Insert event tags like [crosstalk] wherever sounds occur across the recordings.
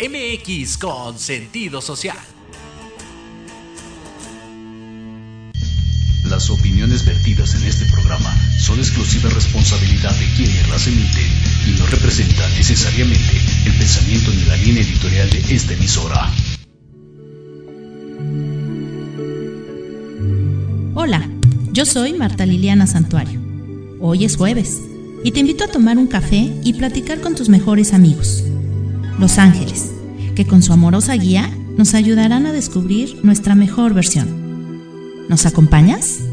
MX con sentido social. Las opiniones vertidas en este programa son exclusiva responsabilidad de quienes las emiten y no representan necesariamente el pensamiento ni la línea editorial de esta emisora. Hola, yo soy Marta Liliana Santuario. Hoy es jueves y te invito a tomar un café y platicar con tus mejores amigos los ángeles, que con su amorosa guía nos ayudarán a descubrir nuestra mejor versión. ¿Nos acompañas?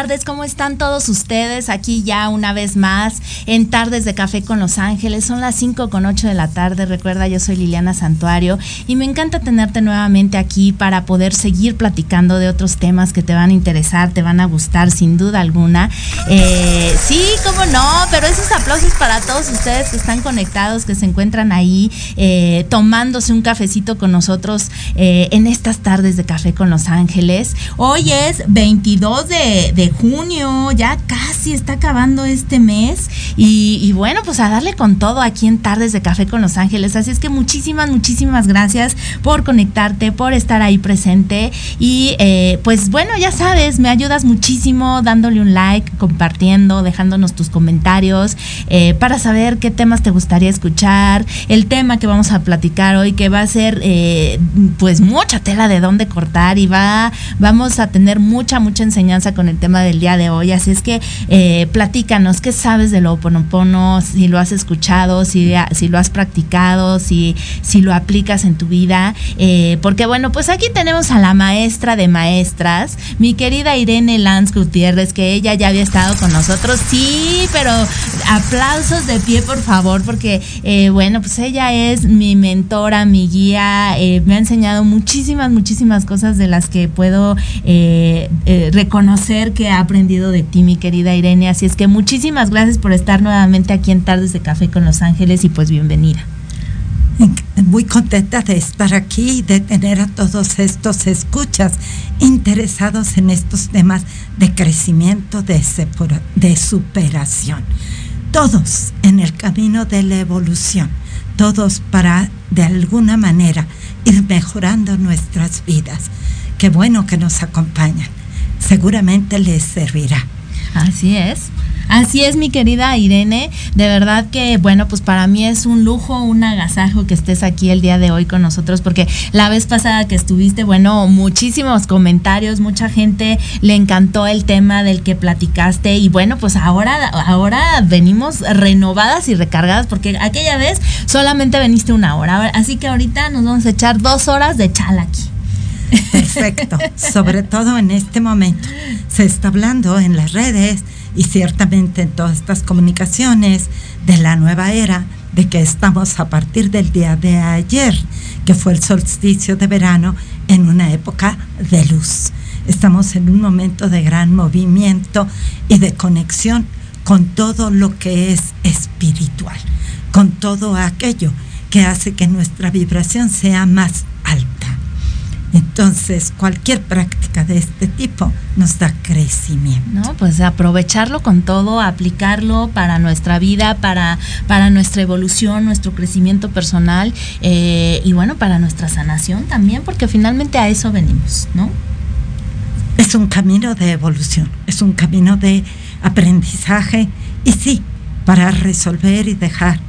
Tardes, ¿cómo están todos ustedes? Aquí ya una vez más en Tardes de Café con Los Ángeles. Son las 5 con 8 de la tarde. Recuerda, yo soy Liliana Santuario y me encanta tenerte nuevamente aquí para poder seguir platicando de otros temas que te van a interesar, te van a gustar sin duda alguna. Eh, sí, cómo no, pero esos aplausos para todos ustedes que están conectados, que se encuentran ahí eh, tomándose un cafecito con nosotros eh, en estas tardes de Café con Los Ángeles. Hoy es 22 de de junio, ya casi está acabando este mes. Y, bueno, pues a darle con todo aquí en Tardes de Café con Los Ángeles. Así es que muchísimas, muchísimas gracias por conectarte, por estar ahí presente. Y eh, pues bueno, ya sabes, me ayudas muchísimo dándole un like, compartiendo, dejándonos tus comentarios eh, para saber qué temas te gustaría escuchar. El tema que vamos a platicar hoy, que va a ser eh, pues mucha tela de dónde cortar y va, vamos a tener mucha, mucha enseñanza con el tema del día de hoy. Así es que platícanos, ¿qué sabes del Oponopono? Si lo has escuchado, si, si lo has practicado, si, si lo aplicas en tu vida. Eh, porque bueno, pues aquí tenemos a la maestra de maestras, mi querida Irene Lanz Gutiérrez, que ella ya había estado con nosotros. Sí, pero aplausos de pie, por favor, porque eh, bueno, pues ella es mi mentora, mi guía, me ha enseñado muchísimas, muchísimas cosas de las que puedo reconocer que ha aprendido de ti, mi querida Irene. Así es que muchísimas gracias por estar nuevamente aquí en Tardes de Café con Los Ángeles y pues bienvenida. Muy contenta de estar aquí y de tener a todos estos escuchas interesados en estos temas de crecimiento, de, de superación. Todos en el camino de la evolución, todos para de alguna manera ir mejorando nuestras vidas. Qué bueno que nos acompañan seguramente les servirá. Así es. Así es, mi querida Irene. De verdad que, bueno, pues para mí es un lujo, un agasajo que estés aquí el día de hoy con nosotros, porque la vez pasada que estuviste, bueno, muchísimos comentarios, mucha gente le encantó el tema del que platicaste y bueno, pues ahora, ahora venimos renovadas y recargadas, porque aquella vez solamente veniste una hora, así que ahorita nos vamos a echar dos horas de chala aquí. Perfecto, sobre todo en este momento. Se está hablando en las redes y ciertamente en todas estas comunicaciones de la nueva era, de que estamos a partir del día de ayer, que fue el solsticio de verano, en una época de luz. Estamos en un momento de gran movimiento y de conexión con todo lo que es espiritual, con todo aquello que hace que nuestra vibración sea más alta. Entonces, cualquier práctica de este tipo nos da crecimiento. No, pues aprovecharlo con todo, aplicarlo para nuestra vida, para, para nuestra evolución, nuestro crecimiento personal eh, y bueno, para nuestra sanación también, porque finalmente a eso venimos, ¿no? Es un camino de evolución, es un camino de aprendizaje y sí, para resolver y dejar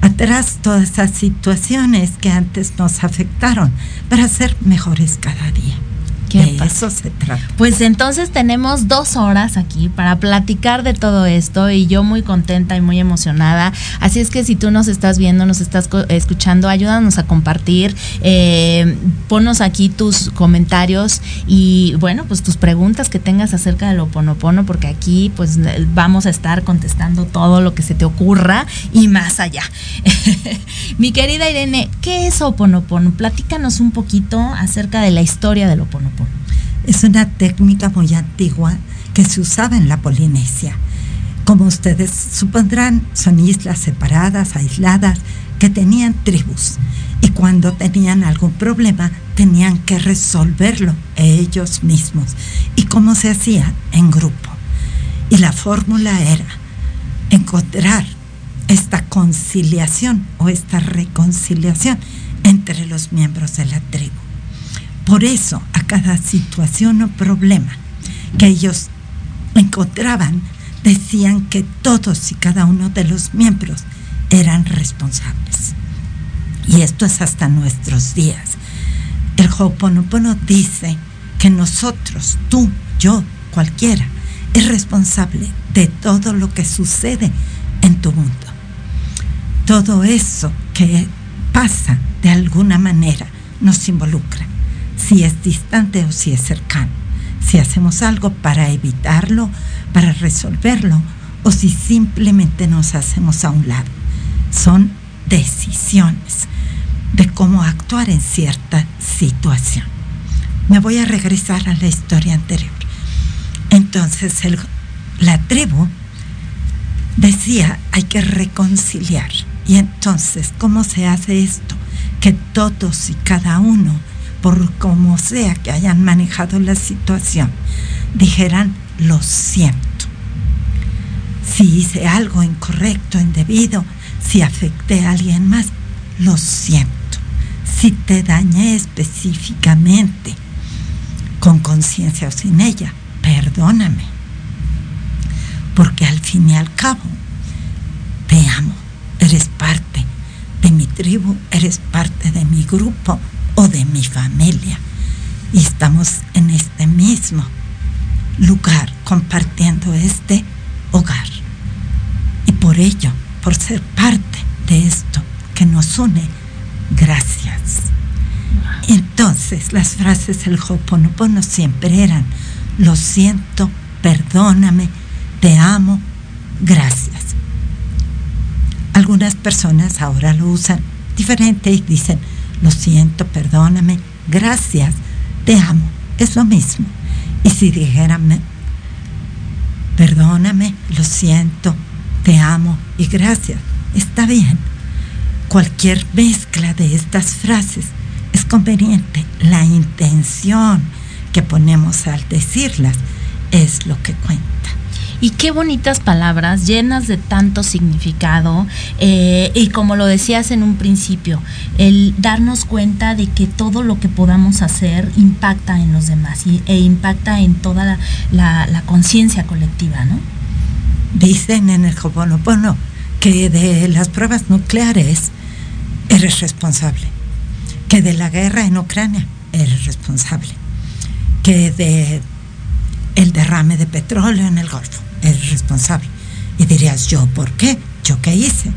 atrás todas esas situaciones que antes nos afectaron para ser mejores cada día. De eso se trata. Pues entonces tenemos dos horas aquí para platicar de todo esto y yo muy contenta y muy emocionada. Así es que si tú nos estás viendo, nos estás escuchando, ayúdanos a compartir, eh, ponos aquí tus comentarios y bueno, pues tus preguntas que tengas acerca del oponopono, porque aquí pues vamos a estar contestando todo lo que se te ocurra y más allá. [laughs] Mi querida Irene, ¿qué es oponopono? Platícanos un poquito acerca de la historia del oponopono. Es una técnica muy antigua que se usaba en la Polinesia. Como ustedes supondrán, son islas separadas, aisladas, que tenían tribus. Y cuando tenían algún problema, tenían que resolverlo ellos mismos. ¿Y cómo se hacía? En grupo. Y la fórmula era encontrar esta conciliación o esta reconciliación entre los miembros de la tribu. Por eso, cada situación o problema que ellos encontraban, decían que todos y cada uno de los miembros eran responsables. Y esto es hasta nuestros días. El Ho'oponopono dice que nosotros, tú, yo, cualquiera, es responsable de todo lo que sucede en tu mundo. Todo eso que pasa de alguna manera nos involucra si es distante o si es cercano, si hacemos algo para evitarlo, para resolverlo, o si simplemente nos hacemos a un lado. Son decisiones de cómo actuar en cierta situación. Me voy a regresar a la historia anterior. Entonces la tribu decía hay que reconciliar. Y entonces, ¿cómo se hace esto? Que todos y cada uno por como sea que hayan manejado la situación, dijeran, lo siento. Si hice algo incorrecto, indebido, si afecté a alguien más, lo siento. Si te dañé específicamente, con conciencia o sin ella, perdóname. Porque al fin y al cabo, te amo, eres parte de mi tribu, eres parte de mi grupo, o de mi familia. Y estamos en este mismo lugar compartiendo este hogar. Y por ello, por ser parte de esto que nos une, gracias. Entonces las frases del Ho'oponopono siempre eran, lo siento, perdóname, te amo, gracias. Algunas personas ahora lo usan diferente y dicen, lo siento, perdóname, gracias, te amo, es lo mismo. Y si dijérame, perdóname, lo siento, te amo y gracias, está bien. Cualquier mezcla de estas frases es conveniente. La intención que ponemos al decirlas es lo que cuenta. Y qué bonitas palabras, llenas de tanto significado. Eh, y como lo decías en un principio, el darnos cuenta de que todo lo que podamos hacer impacta en los demás e impacta en toda la, conciencia colectiva, ¿no? Dicen en el Hoponopono que de las pruebas nucleares eres responsable, que de la guerra en Ucrania eres responsable, que de el derrame de petróleo en el Golfo eres responsable. Y dirías, ¿yo por qué? ¿Yo qué hice?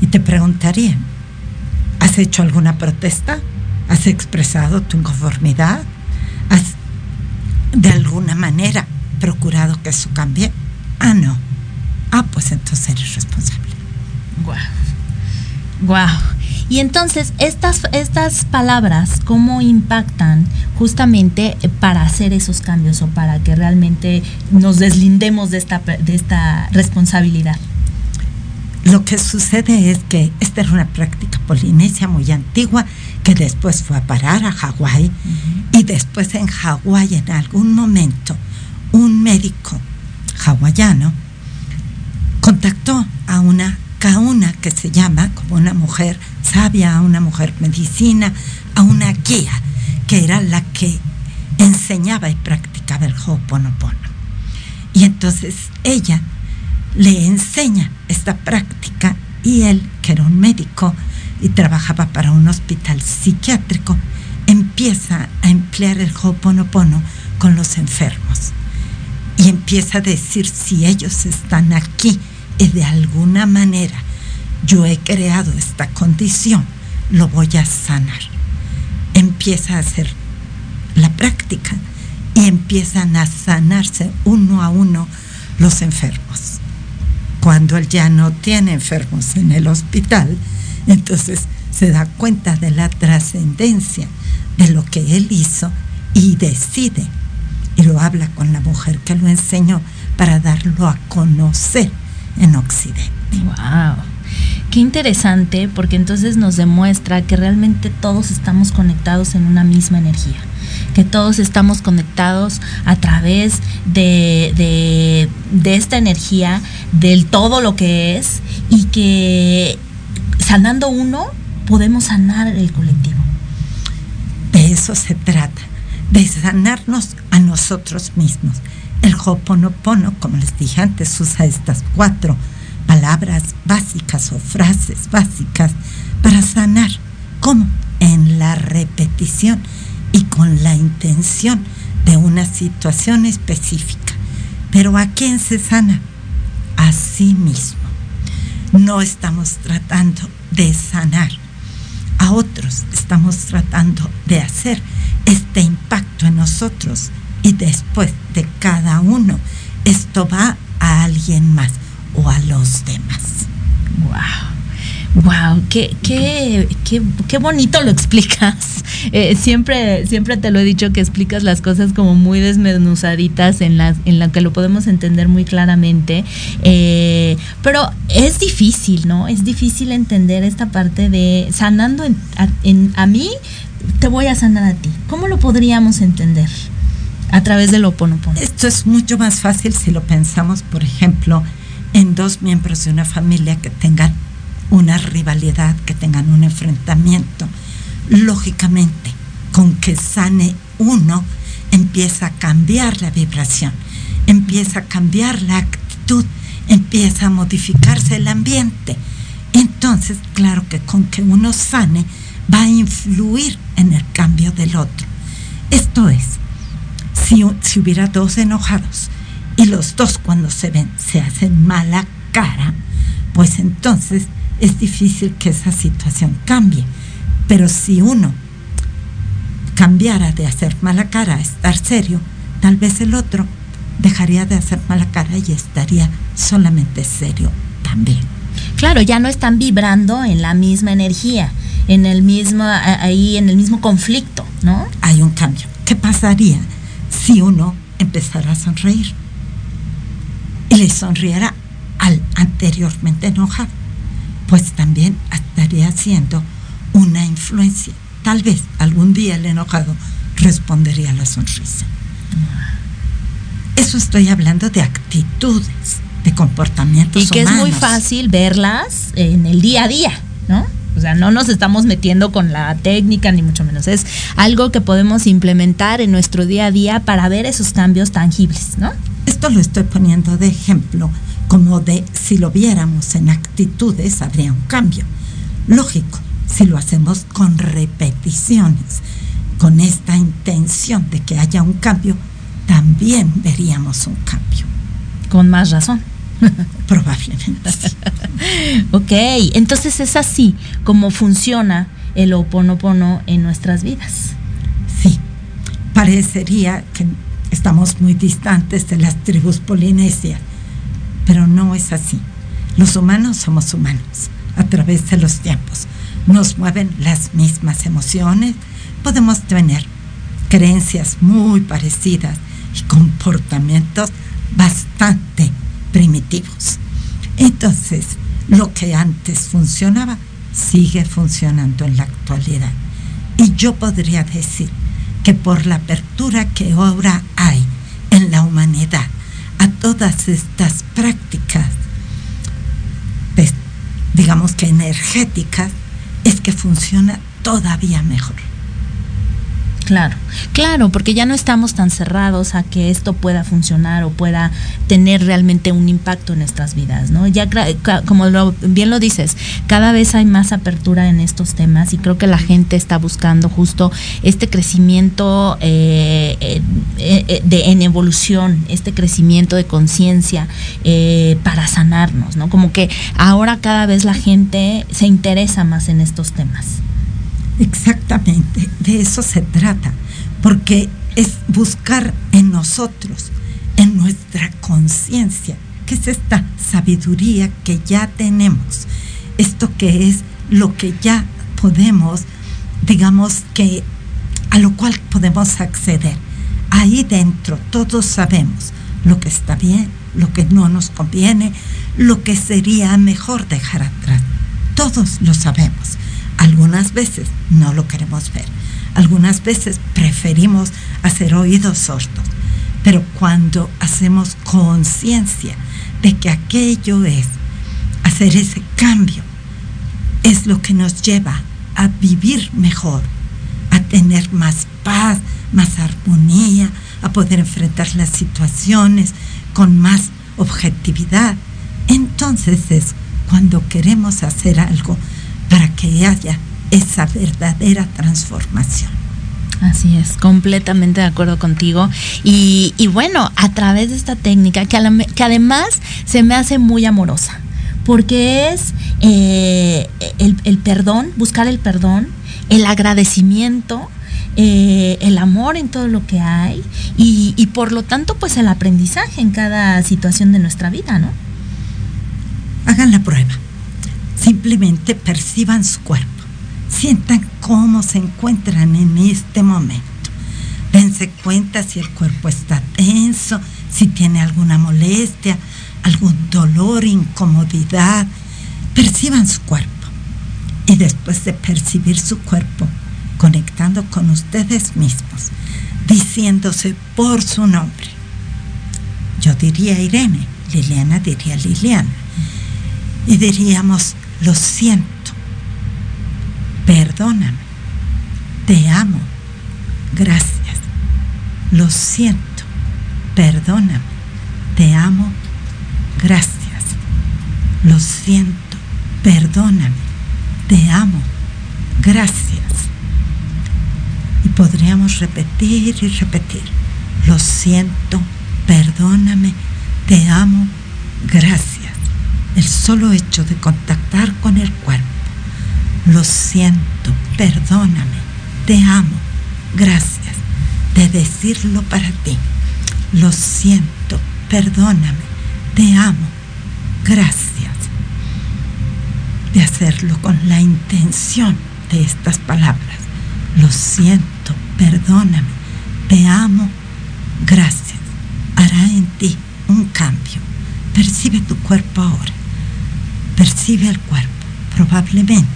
Y te preguntarían, ¿has hecho alguna protesta? ¿Has expresado tu inconformidad? ¿Has de alguna manera procurado que eso cambie? Ah, no. Ah, pues entonces eres responsable. Guau. Guau. Y entonces, estas, estas palabras, ¿cómo impactan justamente para hacer esos cambios o para que realmente nos deslindemos de esta, de esta responsabilidad? lo que sucede es que esta era una práctica polinesia muy antigua que después fue a parar a Hawái y después en Hawái en algún momento un médico hawaiano contactó a una kauna que se llama como una mujer sabia, a una mujer medicina, a una guía que era la que enseñaba y practicaba el Ho'oponopono. Y entonces ella le enseña esta práctica y él, que era un médico y trabajaba para un hospital psiquiátrico, empieza a emplear el Ho'oponopono con los enfermos. Y empieza a decir, si ellos están aquí y de alguna manera yo he creado esta condición, lo voy a sanar. Empieza a hacer la práctica y empiezan a sanarse uno a uno los enfermos. Cuando él ya no tiene enfermos en el hospital, entonces se da cuenta de la trascendencia de lo que él hizo y decide, y lo habla con la mujer que lo enseñó para darlo a conocer en Occidente. ¡Wow! Qué interesante, porque entonces nos demuestra que realmente todos estamos conectados en una misma energía que todos estamos conectados a través de, de, esta energía, del todo lo que es, y que sanando uno podemos sanar el colectivo. De eso se trata, de sanarnos a nosotros mismos. El Ho'oponopono, como les dije antes, usa estas cuatro palabras básicas o frases básicas para sanar. ¿Cómo? En la repetición y con la intención de una situación específica. Pero ¿a quién se sana? A sí mismo. No estamos tratando de sanar a otros, estamos tratando de hacer este impacto en nosotros y después de cada uno, esto va a alguien más o a los demás. ¡Wow! Wow, qué, qué, qué, qué bonito lo explicas. [laughs] Eh, siempre, siempre te lo he dicho que explicas las cosas como muy desmenuzaditas en las, en la que lo podemos entender muy claramente. Eh, pero es difícil, ¿no? Es difícil entender esta parte de sanando en, a, mí, te voy a sanar a ti. ¿Cómo lo podríamos entender? A través del oponopono. Esto es mucho más fácil si lo pensamos, por ejemplo, en dos miembros de una familia que tengan una rivalidad, que tengan un enfrentamiento. Lógicamente, con que sane uno, empieza a cambiar la vibración, empieza a cambiar la actitud, empieza a modificarse el ambiente. Entonces, claro que con que uno sane, va a influir en el cambio del otro. Esto es, si, hubiera dos enojados y los dos cuando se ven se hacen mala cara, pues entonces es difícil que esa situación cambie. Pero si uno cambiara de hacer mala cara a estar serio, tal vez el otro dejaría de hacer mala cara y estaría solamente serio también. Claro, ya no están vibrando en la misma energía, en el mismo ahí en el mismo conflicto, ¿no? Hay un cambio. ¿Qué pasaría si uno empezara a sonreír y le sonriera al anteriormente enojado? pues también estaría haciendo una influencia. Tal vez algún día el enojado respondería a la sonrisa. Eso estoy hablando de actitudes, de comportamientos. Y que es muy fácil verlas en el día a día, ¿no? O sea, no nos estamos metiendo con la técnica, ni mucho menos. Es algo que podemos implementar en nuestro día a día para ver esos cambios tangibles, ¿no? Esto lo estoy poniendo de ejemplo como de si lo viéramos en actitudes habría un cambio. Lógico, si lo hacemos con repeticiones, con esta intención de que haya un cambio, también veríamos un cambio. Con más razón. [laughs] Probablemente. [laughs] ok, entonces es así como funciona el oponopono en nuestras vidas. Sí, parecería que estamos muy distantes de las tribus polinesias pero no es así. Los humanos somos humanos a través de los tiempos. Nos mueven las mismas emociones, podemos tener creencias muy parecidas y comportamientos bastante primitivos. Entonces, lo que antes funcionaba sigue funcionando en la actualidad. Y yo podría decir que por la apertura que ahora hay en la humanidad a todas estas prácticas, pues, digamos que energéticas, es que funciona todavía mejor. Claro, claro, porque ya no estamos tan cerrados a que esto pueda funcionar o pueda tener realmente un impacto en nuestras vidas, ¿no? Ya como bien lo dices, cada vez hay más apertura en estos temas y creo que la gente está buscando justo este crecimiento eh, eh, eh, de, en evolución, este crecimiento de conciencia para sanarnos, ¿no? Como que ahora cada vez la gente se interesa más en estos temas. Exactamente, de eso se trata, porque es buscar en nosotros, en nuestra conciencia, que es esta sabiduría que ya tenemos, esto que es lo que ya podemos, digamos que a lo cual podemos acceder. Ahí dentro todos sabemos lo que está bien, lo que no nos conviene, lo que sería mejor dejar atrás. Todos lo sabemos. Algunas veces no lo queremos ver. Algunas veces preferimos hacer oídos sordos. Pero cuando hacemos conciencia de que aquello es hacer ese cambio, es lo que nos lleva a vivir mejor, a tener más paz, más armonía, a poder enfrentar las situaciones con más objetividad. Entonces es cuando queremos hacer algo para que haya esa verdadera transformación. Así es, completamente de acuerdo contigo. Y, bueno, a través de esta técnica, que, además se me hace muy amorosa, porque es eh, el, perdón, buscar el perdón, el agradecimiento, eh, el amor en todo lo que hay y, y, por lo tanto pues el aprendizaje en cada situación de nuestra vida, ¿no? Hagan la prueba. Simplemente perciban su cuerpo. Sientan cómo se encuentran en este momento. Dense cuenta si el cuerpo está tenso, si tiene alguna molestia, algún dolor, incomodidad. Perciban su cuerpo. Y después de percibir su cuerpo, conectando con ustedes mismos, diciéndose por su nombre. Yo diría Irene, Liliana diría Liliana. Y diríamos, lo siento, perdóname, te amo, gracias, lo siento, perdóname, te amo, gracias, lo siento, perdóname, te amo, gracias. Y podríamos repetir y repetir, lo siento, perdóname, te amo, gracias el solo hecho de contactar con el cuerpo. Lo siento, perdóname, te amo, gracias, de decirlo para ti. Lo siento, perdóname, te amo, gracias. De hacerlo con la intención de estas palabras. Lo siento, perdóname, te amo, gracias. Hará en ti un cambio. Percibe tu cuerpo ahora percibe el cuerpo. Probablemente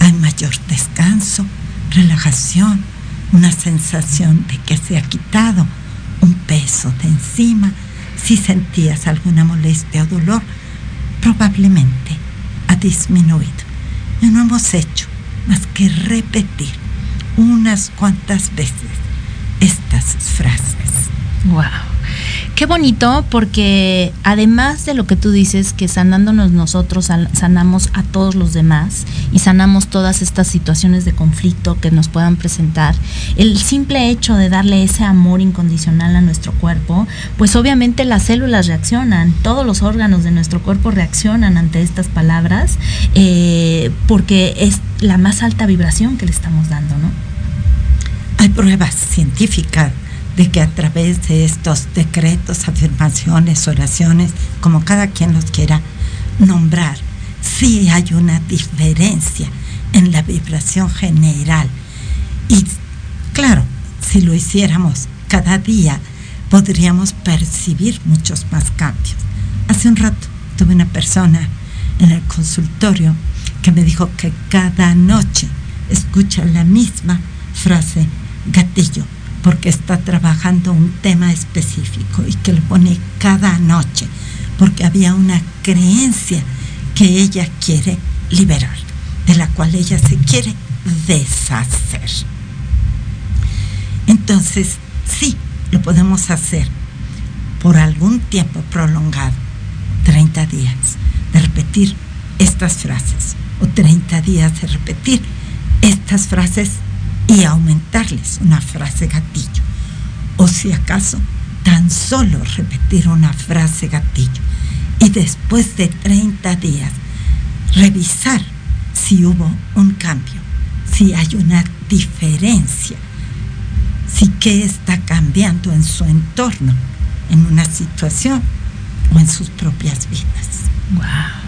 hay mayor descanso, relajación, una sensación de que se ha quitado un peso de encima. Si sentías alguna molestia o dolor, probablemente ha disminuido. Y no hemos hecho más que repetir unas cuantas veces estas frases. Wow. Qué bonito porque además de lo que tú dices, que sanándonos nosotros sanamos a todos los demás y sanamos todas estas situaciones de conflicto que nos puedan presentar, el simple hecho de darle ese amor incondicional a nuestro cuerpo, pues obviamente las células reaccionan, todos los órganos de nuestro cuerpo reaccionan ante estas palabras eh, porque es la más alta vibración que le estamos dando, ¿no? Hay pruebas científicas de que a través de estos decretos, afirmaciones, oraciones, como cada quien los quiera nombrar, sí hay una diferencia en la vibración general. Y claro, si lo hiciéramos cada día, podríamos percibir muchos más cambios. Hace un rato tuve una persona en el consultorio que me dijo que cada noche escucha la misma frase gatillo porque está trabajando un tema específico y que lo pone cada noche porque había una creencia que ella quiere liberar, de la cual ella se quiere deshacer. Entonces, sí, lo podemos hacer por algún tiempo prolongado, 30 días, de repetir estas frases, o 30 días de repetir estas frases y aumentarles una frase gatillo. O si acaso, tan solo repetir una frase gatillo y después de 30 días revisar si hubo un cambio, si hay una diferencia, si qué está cambiando en su entorno, en una situación o en sus propias vidas. Wow.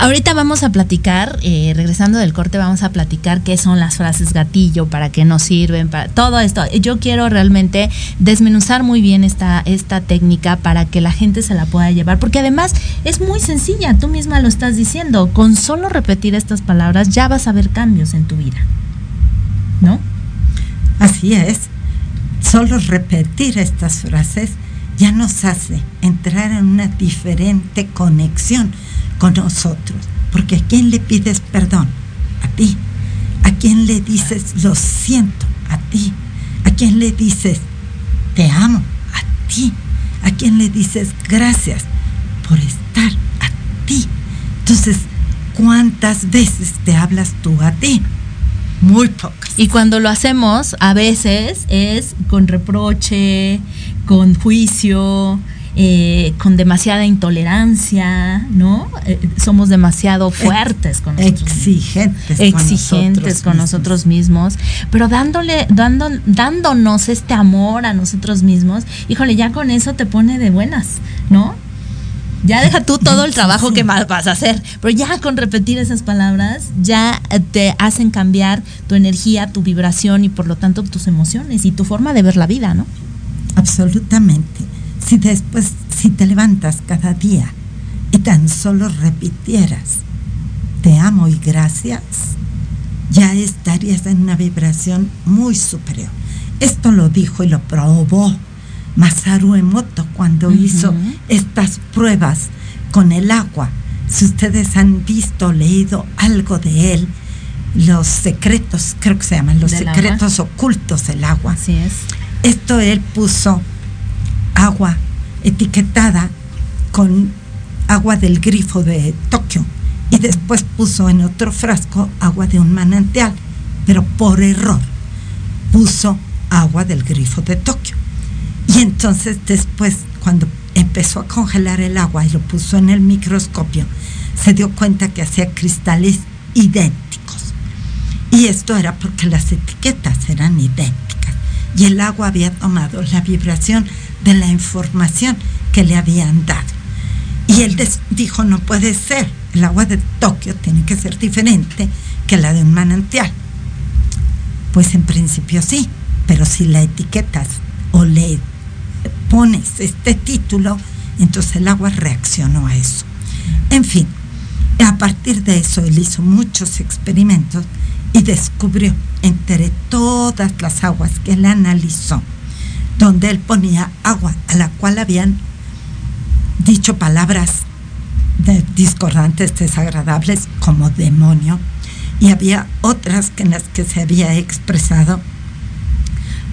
Ahorita vamos a platicar, eh, regresando del corte, vamos a platicar qué son las frases gatillo, para qué nos sirven, para todo esto. Yo quiero realmente desmenuzar muy bien esta, esta técnica para que la gente se la pueda llevar, porque además es muy sencilla, tú misma lo estás diciendo, con solo repetir estas palabras ya vas a ver cambios en tu vida, ¿no? Así es, solo repetir estas frases ya nos hace entrar en una diferente conexión con nosotros. Porque a quién le pides perdón? A ti. ¿A quién le dices lo siento? A ti. ¿A quién le dices te amo? A ti. ¿A quién le dices gracias por estar? A ti. Entonces, ¿cuántas veces te hablas tú a ti? Muy pocas. Y cuando lo hacemos, a veces es con reproche, con juicio, eh, con demasiada intolerancia, ¿no? Eh, somos demasiado fuertes con nosotros exigentes, exigentes con nosotros, mismos, pero dándole, dando, dándonos este amor a nosotros mismos, híjole, ya con eso te pone de buenas, ¿no? Ya deja tú todo el trabajo que más vas a hacer, pero ya con repetir esas palabras ya te hacen cambiar tu energía, tu vibración y por lo tanto tus emociones y tu forma de ver la vida, ¿no? Absolutamente si después, si te levantas cada día y tan solo repitieras, te amo y gracias, ya estarías en una vibración muy superior. Esto lo dijo y lo probó Masaru Emoto cuando hizo estas pruebas con el agua. Si ustedes han visto, leído algo de él, los secretos, creo que se llaman, los secretos ocultos del agua. Así es. Esto él puso agua etiquetada con agua del grifo de Tokio y después puso en otro frasco agua de un manantial, pero por error puso agua del grifo de Tokio. Y entonces después, cuando empezó a congelar el agua y lo puso en el microscopio, se dio cuenta que hacía cristales idénticos. Y esto era porque las etiquetas eran idénticas. Y el agua había tomado la vibración de la información que le habían dado. Y él dijo, no puede ser, el agua de Tokio tiene que ser diferente que la de un manantial. Pues en principio sí, pero si la etiquetas o le pones este título, entonces el agua reaccionó a eso. En fin, a partir de eso él hizo muchos experimentos y descubrió entre todas las aguas que él analizó, donde él ponía agua a la cual habían dicho palabras discordantes, desagradables, como demonio, y había otras en las que se había expresado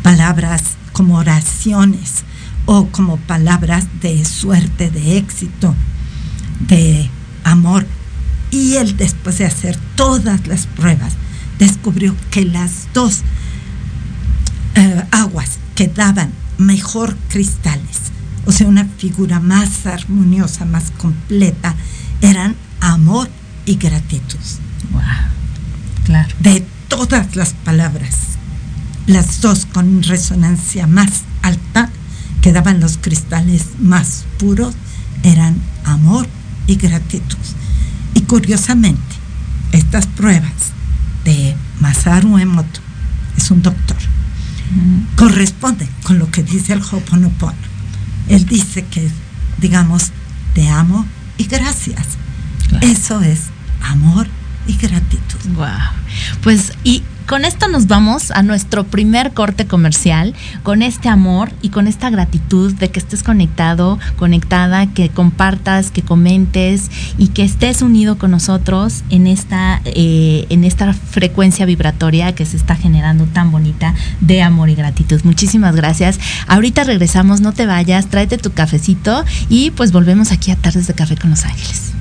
palabras como oraciones o como palabras de suerte, de éxito, de amor. Y él después de hacer todas las pruebas, descubrió que las dos eh, aguas que daban mejor cristales, o sea, una figura más armoniosa, más completa, eran amor y gratitud. Wow. Claro. De todas las palabras, las dos con resonancia más alta, que daban los cristales más puros, eran amor y gratitud. Y curiosamente, estas pruebas de Masaru Emoto, es un doctor, corresponde con lo que dice el Ho'oponopono. Él dice que, digamos, te amo y gracias. Eso es amor y gratitud. Wow. Pues y con esto nos vamos a nuestro primer corte comercial, con este amor y con esta gratitud de que estés conectado, conectada, que compartas, que comentes y que estés unido con nosotros en esta, eh, en esta frecuencia vibratoria que se está generando tan bonita de amor y gratitud. Muchísimas gracias. Ahorita regresamos, no te vayas, tráete tu cafecito y pues volvemos aquí a Tardes de Café con Los Ángeles.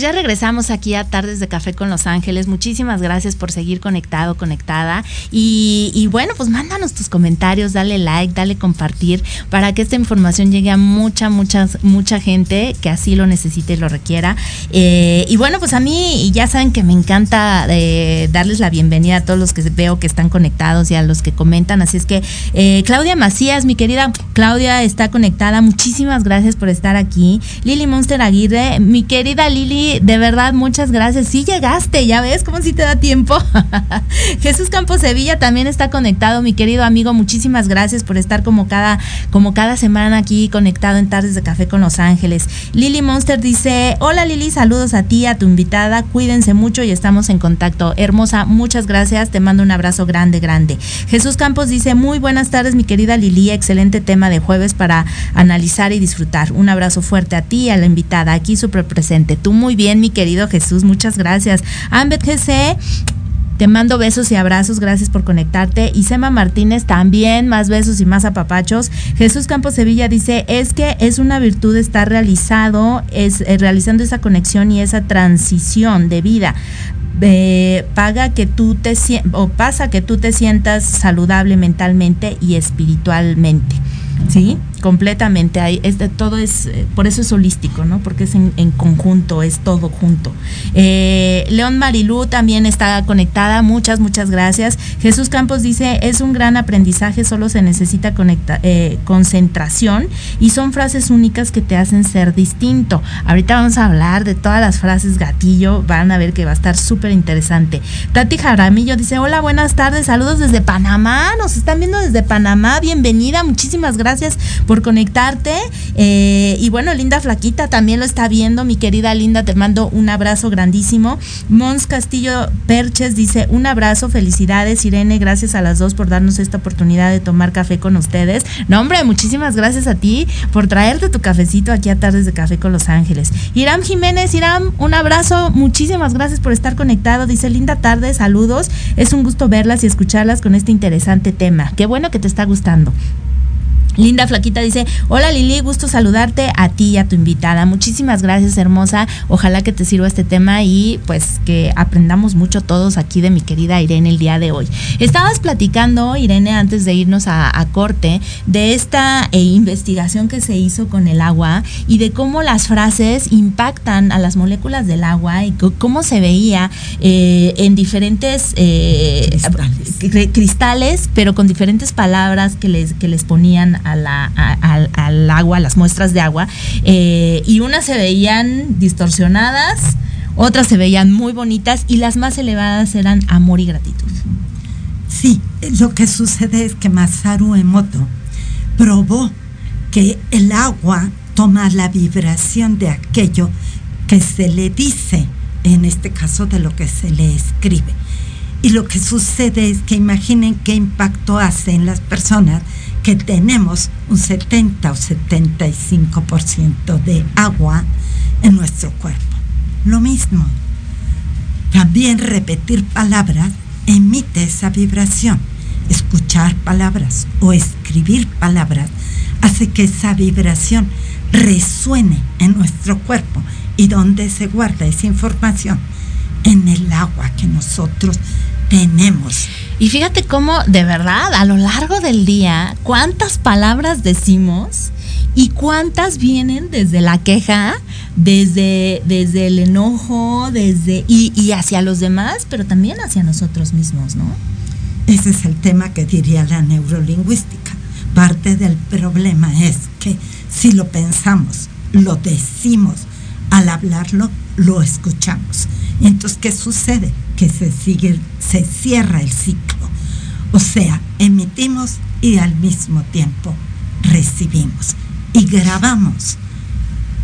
Ya regresamos aquí a Tardes de Café con Los Ángeles. Muchísimas gracias por seguir conectado, conectada. Y, bueno, pues mándanos tus comentarios, dale like, dale compartir para que esta información llegue a mucha, mucha, mucha gente que así lo necesite y lo requiera. Eh, y bueno, pues a mí ya saben que me encanta eh, darles la bienvenida a todos los que veo que están conectados y a los que comentan. Así es que eh, Claudia Macías, mi querida Claudia, está conectada. Muchísimas gracias por estar aquí. Lili Monster Aguirre, mi querida Lili, de verdad, muchas gracias. Sí llegaste, ya ves cómo si te da tiempo. [laughs] Jesús Campos Sevilla también está conectado, mi querido amigo. Muchísimas gracias por estar como cada, como cada semana aquí conectado en Tardes de Café con Los Ángeles. Lili Monster dice, hola Lili, saludos a ti, a tu invitada. Cuídense mucho y estamos en contacto. Hermosa, muchas gracias. Te mando un abrazo grande, grande. Jesús Campos dice, muy buenas tardes, mi querida Lili. Excelente tema de jueves para analizar y disfrutar. Un abrazo fuerte a ti y a la invitada. Aquí súper presente. Tú muy bien mi querido Jesús, muchas gracias. Ambet GC Te mando besos y abrazos, gracias por conectarte. Y Sema Martínez también, más besos y más apapachos. Jesús Campos Sevilla dice, es que es una virtud estar realizado, es eh, realizando esa conexión y esa transición de vida. Paga que tú te o pasa que tú te sientas saludable mentalmente y espiritualmente. ¿Sí? Completamente. Hay, todo es, eh, por eso es holístico, ¿no? Porque es en, conjunto, es todo junto. Eh, León Marilú también está conectada. Muchas, muchas gracias. Jesús Campos dice, es un gran aprendizaje, solo se necesita conecta, eh, concentración y son frases únicas que te hacen ser distinto. Ahorita vamos a hablar de todas las frases gatillo, van a ver que va a estar súper interesante. Tati Jaramillo dice, hola, buenas tardes, saludos desde Panamá, nos están viendo desde Panamá, bienvenida, muchísimas gracias por conectarte. Eh, y bueno, Linda Flaquita también lo está viendo. Mi querida Linda, te mando un abrazo grandísimo. Mons Castillo Perches dice: Un abrazo, felicidades, Irene. Gracias a las dos por darnos esta oportunidad de tomar café con ustedes. No, hombre, muchísimas gracias a ti por traerte tu cafecito aquí a Tardes de Café con Los Ángeles. Iram Jiménez, Iram, un abrazo. Muchísimas gracias por estar conectado. Dice: Linda tarde, saludos. Es un gusto verlas y escucharlas con este interesante tema. Qué bueno que te está gustando. Linda Flaquita dice, hola Lili, gusto saludarte a ti y a tu invitada. Muchísimas gracias, hermosa. Ojalá que te sirva este tema y pues que aprendamos mucho todos aquí de mi querida Irene el día de hoy. Estabas platicando, Irene, antes de irnos a, corte, de esta eh, investigación que se hizo con el agua y de cómo las frases impactan a las moléculas del agua y cómo se veía eh, en diferentes eh, cristales. pero con diferentes palabras que les, que les ponían al agua, las muestras de agua, eh, y unas se veían distorsionadas, otras se veían muy bonitas y las más elevadas eran amor y gratitud. Sí, lo que sucede es que Masaru Emoto probó que el agua toma la vibración de aquello que se le dice, en este caso de lo que se le escribe. Y lo que sucede es que imaginen qué impacto hace en las personas que tenemos un 70 o 75% de agua en nuestro cuerpo. Lo mismo, también repetir palabras emite esa vibración. Escuchar palabras o escribir palabras hace que esa vibración resuene en nuestro cuerpo. ¿Y dónde se guarda esa información? En el agua que nosotros tenemos. Y fíjate cómo, de verdad, a lo largo del día, cuántas palabras decimos y cuántas vienen desde la queja, desde, desde el enojo, desde y, y hacia los demás, pero también hacia nosotros mismos, ¿no? Ese es el tema que diría la neurolingüística. Parte del problema es que si lo pensamos, lo decimos, al hablarlo, lo escuchamos. Entonces, ¿qué sucede? Que se sigue, se cierra el ciclo. O sea, emitimos y al mismo tiempo recibimos. Y grabamos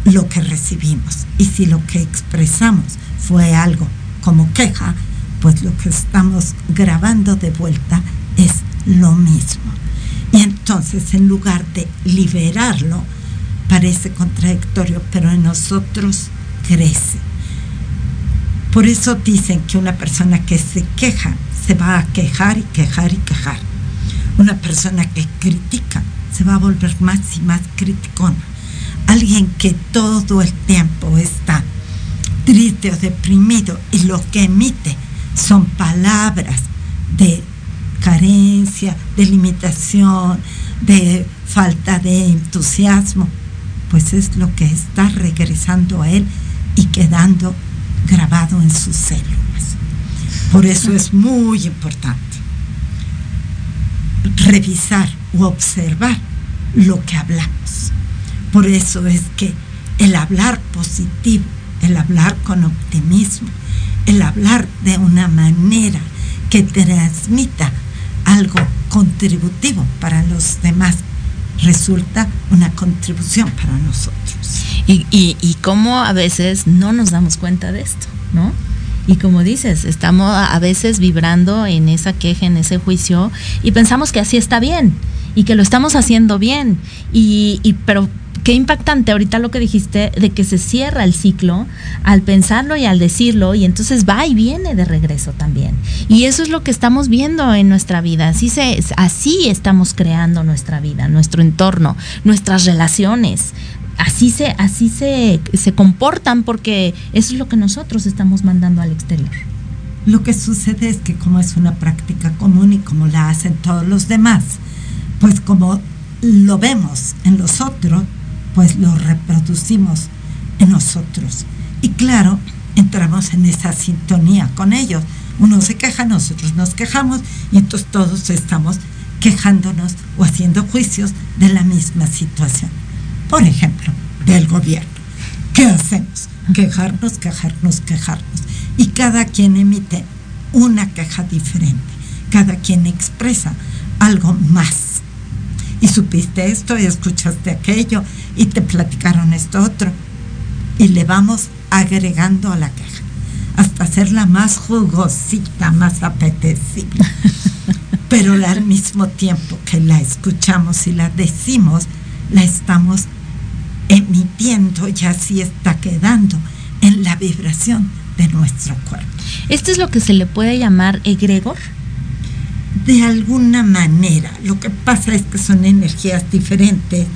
lo que recibimos. Y si lo que expresamos fue algo como queja, pues lo que estamos grabando de vuelta es lo mismo. Y entonces en lugar de liberarlo, parece contradictorio, pero en nosotros crece. Por eso dicen que una persona que se queja se va a quejar y quejar y quejar. Una persona que critica se va a volver más y más criticona. Alguien que todo el tiempo está triste o deprimido y lo que emite son palabras de carencia, de limitación, de falta de entusiasmo, pues es lo que está regresando a él y quedando grabado en sus células. Por eso es muy importante revisar o observar lo que hablamos. Por eso es que el hablar positivo, el hablar con optimismo, el hablar de una manera que transmita algo contributivo para los demás resulta una contribución para nosotros. Y, y, cómo a veces no nos damos cuenta de esto, ¿no? Y como dices, estamos a veces vibrando en esa queja, en ese juicio, y pensamos que así está bien y que lo estamos haciendo bien. Y, y pero qué impactante ahorita lo que dijiste de que se cierra el ciclo al pensarlo y al decirlo y entonces va y viene de regreso también. Y eso es lo que estamos viendo en nuestra vida. Así, se, así estamos creando nuestra vida, nuestro entorno, nuestras relaciones. Así se, así se, se comportan porque eso es lo que nosotros estamos mandando al exterior. Lo que sucede es que como es una práctica común y como la hacen todos los demás, pues como lo vemos en los otros, pues lo reproducimos en nosotros. Y claro, entramos en esa sintonía con ellos. Uno se queja, nosotros nos quejamos y entonces todos estamos quejándonos o haciendo juicios de la misma situación. Por ejemplo, del gobierno. ¿Qué hacemos? Quejarnos, quejarnos, quejarnos. Y cada quien emite una queja diferente. Cada quien expresa algo más. Y supiste esto y escuchaste aquello y te platicaron esto otro. Y le vamos agregando a la queja hasta hacerla más jugosita, más apetecible. [laughs] Pero al mismo tiempo que la escuchamos y la decimos, la estamos emitiendo y así está quedando en la vibración de nuestro cuerpo. ¿Esto es lo que se le puede llamar egregor? De alguna manera, lo que pasa es que son energías diferentes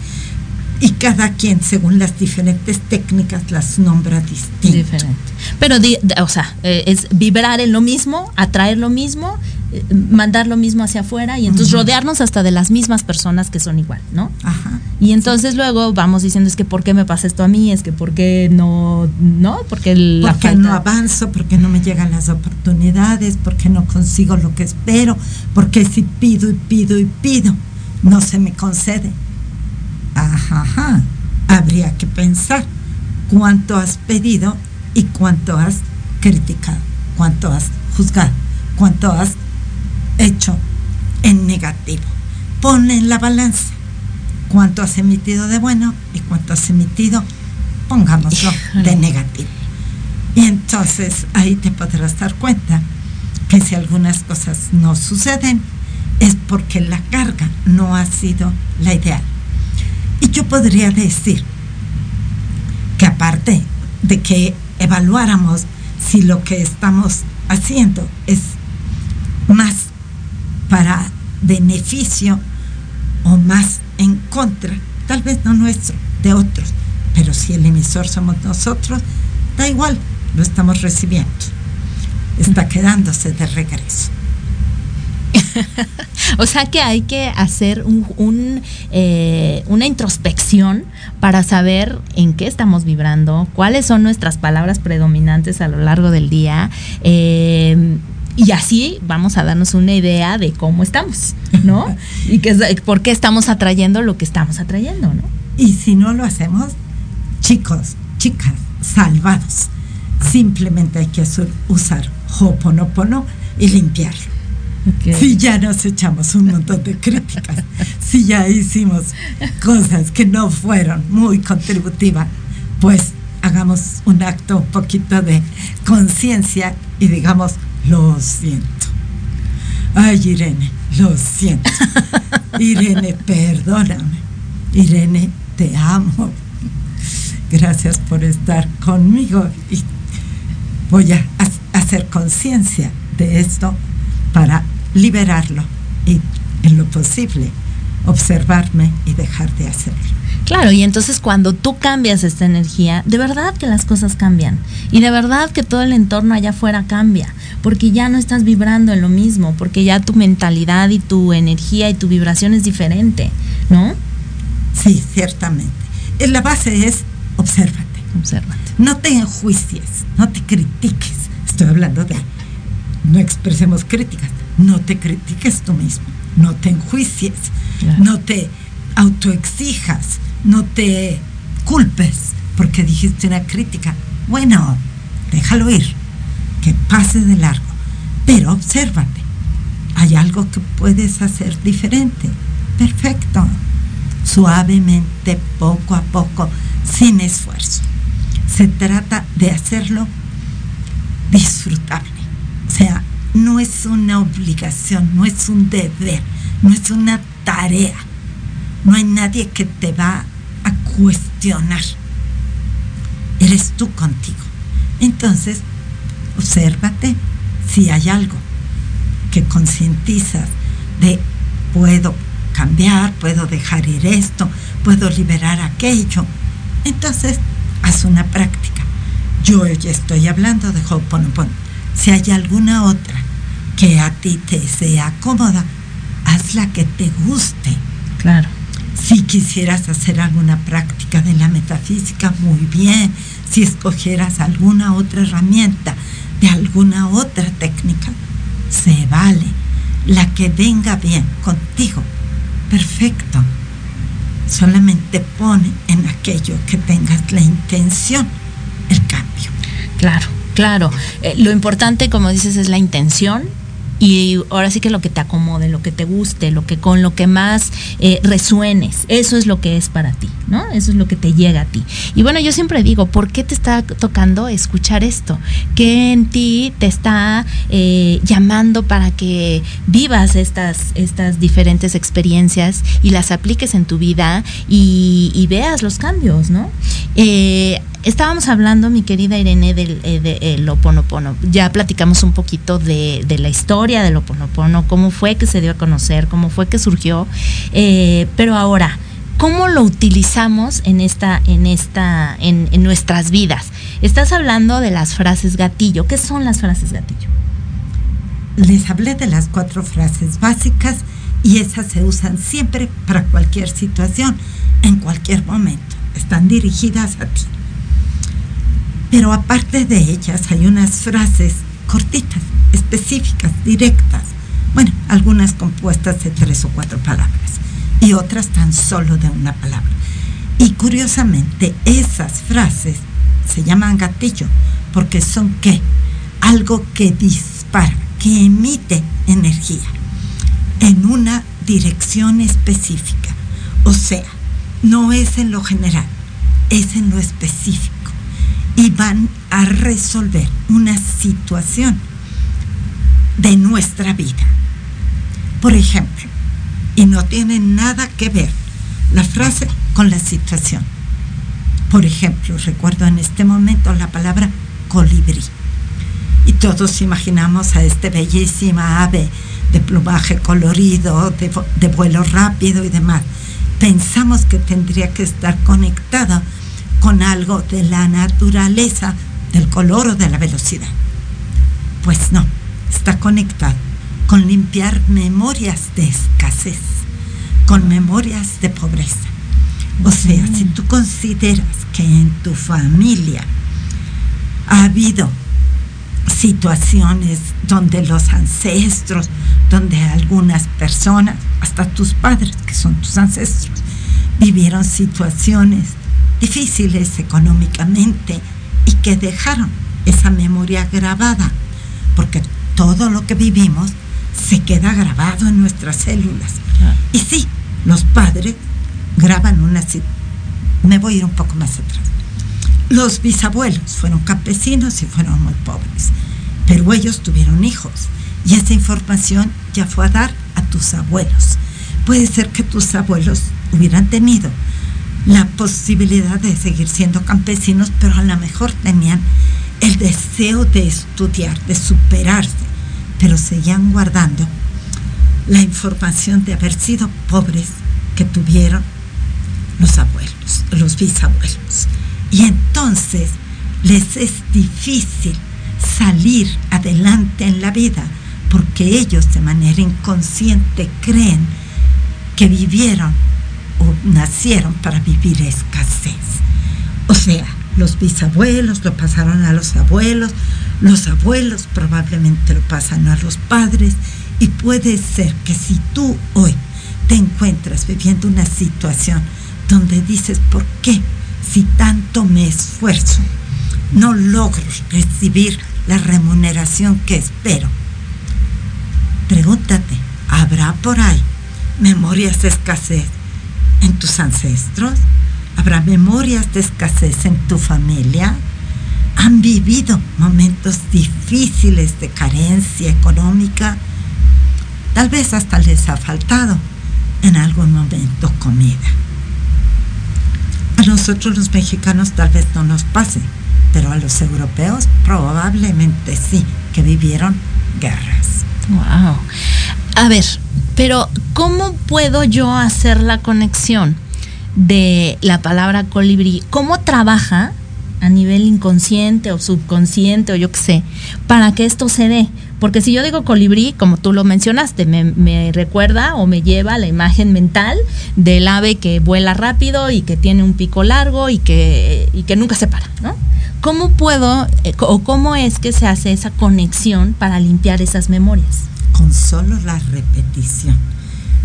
y cada quien, según las diferentes técnicas, las nombra distinto. Diferente. Pero, o sea, eh, es vibrar en lo mismo, atraer lo mismo, eh, mandar lo mismo hacia afuera y entonces rodearnos hasta de las mismas personas que son igual, ¿no? Ajá. Y entonces luego vamos diciendo, es que ¿por qué me pasa esto a mí? Es que ¿por qué no, no? Porque, la porque no avanzo, porque no me llegan las oportunidades, porque no consigo lo que espero, porque si pido y pido y pido, no se me concede ajá, habría que pensar cuánto has pedido y cuánto has criticado, cuánto has juzgado, cuánto has hecho en negativo. Pon en la balanza cuánto has emitido de bueno y cuánto has emitido, pongámoslo, de negativo. Y entonces ahí te podrás dar cuenta que si algunas cosas no suceden es porque la carga no ha sido la ideal. Y yo podría decir que aparte de que evaluáramos si lo que estamos haciendo es más para beneficio o más en contra, tal vez no nuestro, de otros, pero si el emisor somos nosotros, da igual, lo estamos recibiendo, está quedándose de regreso. [laughs] o sea que hay que hacer un, eh, una introspección para saber en qué estamos vibrando, cuáles son nuestras palabras predominantes a lo largo del día. Eh, y así vamos a darnos una idea de cómo estamos, ¿no? [laughs] y que, por qué estamos atrayendo lo que estamos atrayendo, ¿no? Y si no lo hacemos, chicos, chicas, salvados. Simplemente hay que usar Hoponopono y limpiarlo. Si ya nos echamos un montón de críticas, si ya hicimos cosas que no fueron muy contributivas, pues hagamos un acto un poquito de conciencia y digamos, lo siento. Ay, Irene, lo siento. [laughs] Irene, perdóname. Irene, te amo. Gracias por estar conmigo y voy a hacer conciencia de esto para liberarlo y en lo posible observarme y dejar de hacerlo. Claro, y entonces cuando tú cambias esta energía, de verdad que las cosas cambian. Y de verdad que todo el entorno allá afuera cambia, porque ya no estás vibrando en lo mismo, porque ya tu mentalidad y tu energía y tu vibración es diferente, ¿no? Sí, ciertamente. La base es obsérvate. Obsérvate. No te enjuicies, no te critiques. Estoy hablando de no expresemos críticas, no te critiques tú mismo, no te enjuicies, no te autoexijas, no te culpes porque dijiste una crítica. Bueno, déjalo ir, que pase de largo, pero obsérvate. Hay algo que puedes hacer diferente. Perfecto. Suavemente, poco a poco, sin esfuerzo. Se trata de hacerlo disfrutable. O sea, no es una obligación, no es un deber, no es una tarea. No hay nadie que te va a cuestionar. Eres tú contigo. Entonces, obsérvate si hay algo que concientizas de puedo cambiar, puedo dejar ir esto, puedo liberar aquello. Entonces, haz una práctica. Yo ya estoy hablando de Ho'oponopono. Si hay alguna otra que a ti te sea cómoda, haz la que te guste. Claro. Si quisieras hacer alguna práctica de la metafísica, muy bien. Si escogieras alguna otra herramienta de alguna otra técnica, se vale. La que venga bien contigo, perfecto. Solamente pone en aquello que tengas la intención el cambio. Claro, claro. Eh, lo importante, como dices, es la intención y ahora sí que lo que te acomode, lo que te guste, lo que con lo que más eh, resuenes, eso es lo que es para ti, ¿no? Eso es lo que te llega a ti. Y bueno, yo siempre digo, ¿por qué te está tocando escuchar esto? ¿Qué en ti te está eh, llamando para que vivas estas, estas diferentes experiencias y las apliques en tu vida y, veas los cambios, ¿no? Eh, estábamos hablando, mi querida Irene, del eh, de, el Oponopono. Ya platicamos un poquito de, la historia del Oponopono, cómo fue que se dio a conocer, cómo fue que surgió. Eh, pero ahora, ¿cómo lo utilizamos en esta, en esta, en nuestras vidas? Estás hablando de las frases gatillo. ¿Qué son las frases gatillo? Les hablé de las cuatro frases básicas y esas se usan siempre para cualquier situación, en cualquier momento. Están dirigidas a ti. Pero aparte de ellas hay unas frases cortitas, específicas, directas. Bueno, algunas compuestas de tres o cuatro palabras y otras tan solo de una palabra. Y curiosamente esas frases se llaman gatillo porque son qué? Algo que dispara, que emite energía en una dirección específica. O sea, no es en lo general, es en lo específico y van a resolver una situación de nuestra vida. Por ejemplo, y no tiene nada que ver la frase con la situación. Por ejemplo, recuerdo en este momento la palabra colibrí. Y todos imaginamos a este bellísima ave de plumaje colorido, de, de vuelo rápido y demás. Pensamos que tendría que estar conectada con algo de la naturaleza del color o de la velocidad. Pues no, está conectado con limpiar memorias de escasez, con memorias de pobreza. O sea, si tú consideras que en tu familia ha habido situaciones donde los ancestros, donde algunas personas, hasta tus padres, que son tus ancestros, vivieron situaciones difíciles económicamente y que dejaron esa memoria grabada, porque todo lo que vivimos se queda grabado en nuestras células. Y sí, los padres graban una... Me voy a ir un poco más atrás. Los bisabuelos fueron campesinos y fueron muy pobres, pero ellos tuvieron hijos y esa información ya fue a dar a tus abuelos. Puede ser que tus abuelos hubieran tenido la posibilidad de seguir siendo campesinos, pero a lo mejor tenían el deseo de estudiar, de superarse, pero seguían guardando la información de haber sido pobres que tuvieron los abuelos, los bisabuelos. Y entonces les es difícil salir adelante en la vida porque ellos de manera inconsciente creen que vivieron nacieron para vivir escasez. O sea, los bisabuelos lo pasaron a los abuelos, los abuelos probablemente lo pasan a los padres y puede ser que si tú hoy te encuentras viviendo una situación donde dices, ¿por qué si tanto me esfuerzo no logro recibir la remuneración que espero? Pregúntate, ¿habrá por ahí memorias de escasez en tus ancestros? ¿Habrá memorias de escasez en tu familia? ¿Han vivido momentos difíciles de carencia económica? Tal vez hasta les ha faltado en algún momento comida. A nosotros los mexicanos tal vez no nos pase, pero a los europeos probablemente sí, que vivieron guerras. Wow. A ver, pero ¿cómo puedo yo hacer la conexión de la palabra colibrí? ¿Cómo trabaja a nivel inconsciente o subconsciente o yo qué sé, para que esto se dé? Porque si yo digo colibrí, como tú lo mencionaste, me, recuerda o me lleva la imagen mental del ave que vuela rápido y que tiene un pico largo y que, y que nunca se para, ¿no? ¿Cómo puedo eh, o cómo es que se hace esa conexión para limpiar esas memorias? Con solo la repetición.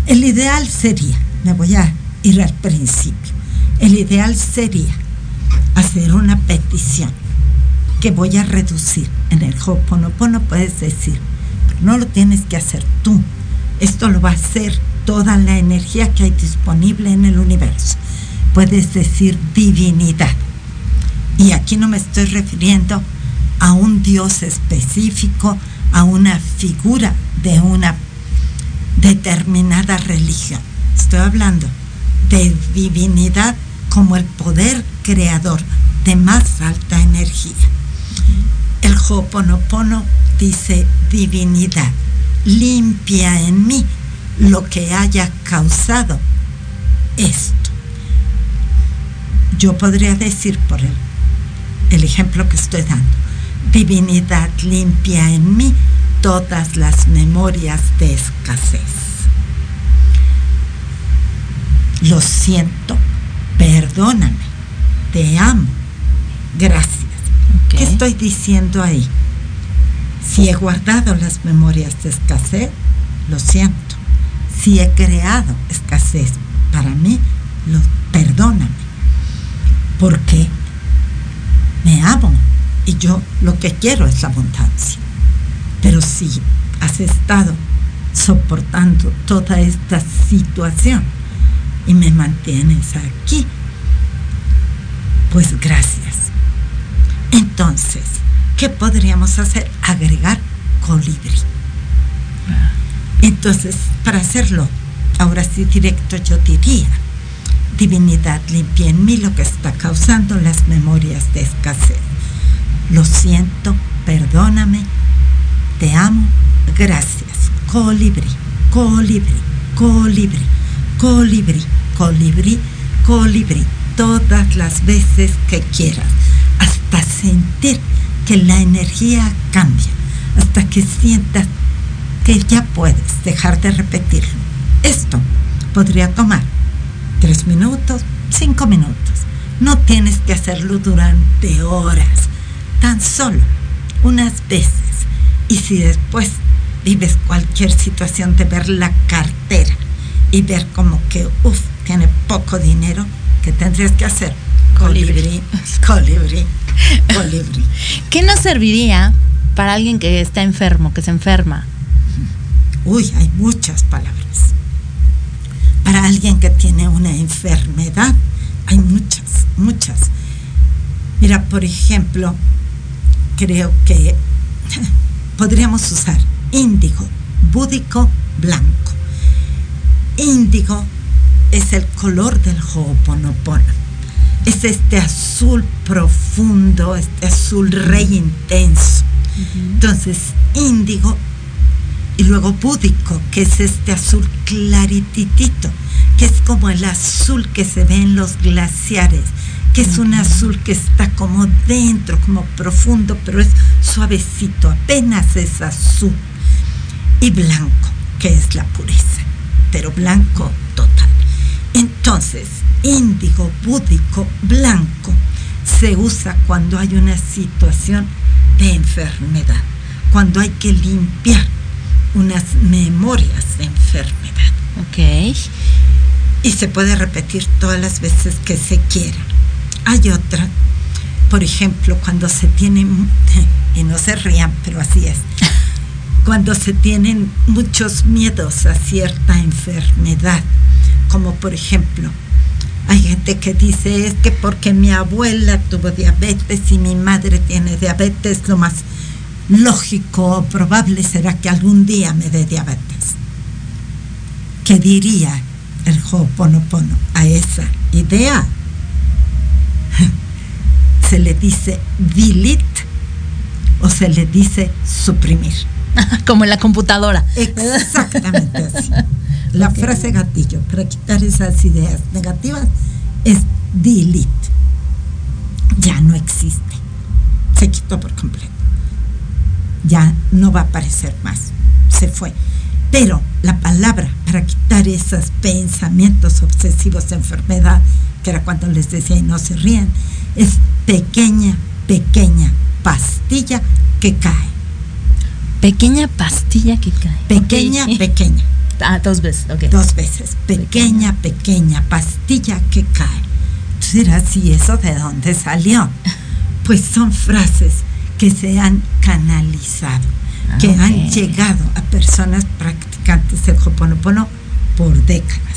El ideal sería, me voy a ir al principio, el ideal sería hacer una petición que voy a reducir. En el Ho'oponopono puedes decir, no lo tienes que hacer tú. Esto lo va a hacer toda la energía que hay disponible en el universo. Puedes decir divinidad. Y aquí no me estoy refiriendo a un Dios específico, a una figura de una determinada religión. Estoy hablando de divinidad como el poder creador de más alta energía. El Ho'oponopono dice divinidad, limpia en mí lo que haya causado esto. Yo podría decir por el, el ejemplo que estoy dando, divinidad limpia en mí todas las memorias de escasez. Lo siento, perdóname, te amo, gracias ¿Qué estoy diciendo ahí? Si he guardado las memorias de escasez, lo siento. Si he creado escasez para mí, lo, perdóname. Porque me amo y yo lo que quiero es abundancia. Pero si has estado soportando toda esta situación y me mantienes aquí, pues gracias entonces, ¿qué podríamos hacer? Agregar colibrí. Entonces, para hacerlo, ahora sí directo yo diría, divinidad limpia en mí lo que está causando las memorias de escasez. Lo siento, perdóname, te amo, gracias. Colibrí, colibrí, colibrí, colibrí, colibrí, colibrí, todas las veces que quieras hasta sentir que la energía cambia, hasta que sientas que ya puedes dejar de repetirlo. Esto podría tomar tres minutos, cinco minutos. No tienes que hacerlo durante horas, tan solo unas veces. Y si después vives cualquier situación de ver la cartera y ver como que, uff, tiene poco dinero, ¿qué tendrías que hacer? Colibrí, colibrí, colibrí. [laughs] ¿Qué nos serviría para alguien que está enfermo, que se enferma? Uy, hay muchas palabras. Para alguien que tiene una enfermedad, hay muchas, muchas. Mira, por ejemplo, creo que [laughs] podríamos usar índigo, búdico, blanco. Índigo es el color del Ho'oponopono es este azul profundo, este azul rey intenso. Entonces, índigo y luego búdico, que es este azul clarititito, que es como el azul que se ve en los glaciares, que es un azul que está como dentro, como profundo, pero es suavecito, apenas es azul. Y blanco, que es la pureza, pero blanco total. Entonces, índigo, búdico, blanco, se usa cuando hay una situación de enfermedad, cuando hay que limpiar unas memorias de enfermedad. Ok. Y se puede repetir todas las veces que se quiera. Hay otra, por ejemplo, cuando se tienen, [laughs] y no se rían, pero así es, [laughs] cuando se tienen muchos miedos a cierta enfermedad, como por ejemplo, hay gente que dice es que porque mi abuela tuvo diabetes y mi madre tiene diabetes, lo más lógico o probable será que algún día me dé diabetes. ¿Qué diría el Ho'oponopono a esa idea? [laughs] se le dice delete o se le dice suprimir. [laughs] Como en la computadora. Exactamente así. [laughs] La frase gatillo para quitar esas ideas negativas es delete. Ya no existe. Se quitó por completo. Ya no va a aparecer más. Se fue. Pero la palabra para quitar esos pensamientos obsesivos de enfermedad, era cuando les decía y no se ríen, es pequeña, pequeña pastilla que cae. Pequeña pastilla que cae. Pequeña, pequeña. [laughs] Ah, dos veces, ok. Dos veces. Pequeña, pequeña pastilla que cae. Tú dirás, ¿y eso de dónde salió? [laughs] Pues son frases que se han canalizado, que Ah, han llegado a personas practicantes del Hoponopono por décadas.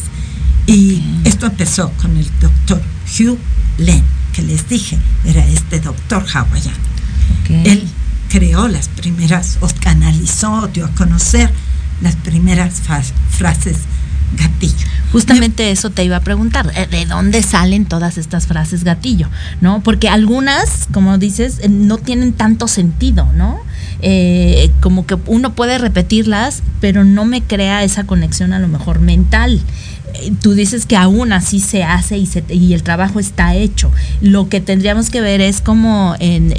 Y esto empezó con el doctor Hugh Len, que les dije, era este doctor hawaiano. Él creó las primeras, o canalizó, dio a conocer las primeras frases gatillo. Justamente eso te iba a preguntar, ¿eh, ¿de dónde salen todas estas frases gatillo? ¿No? Porque algunas, como dices, eh, no tienen tanto sentido, ¿no? Eh, como que uno puede repetirlas, pero no me crea esa conexión a lo mejor mental. Tú dices que aún así se hace y, el trabajo está hecho. Lo que tendríamos que ver es cómo en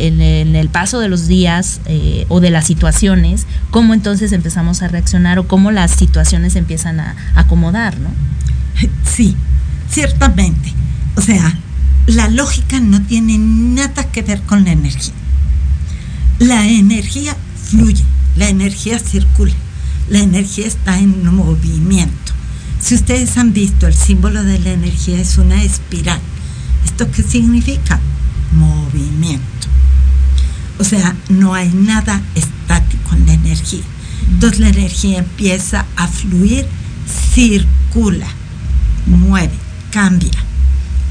el paso de los días eh, o de las situaciones, cómo entonces empezamos a reaccionar o cómo las situaciones empiezan a acomodar, ¿no? Sí, ciertamente. O sea, la lógica no tiene nada que ver con la energía. La energía fluye, la energía circula, la energía está en movimiento. Si ustedes han visto, el símbolo de la energía es una espiral. ¿Esto qué significa? Movimiento. O sea, no hay nada estático en la energía. Entonces la energía empieza a fluir, circula, mueve, cambia,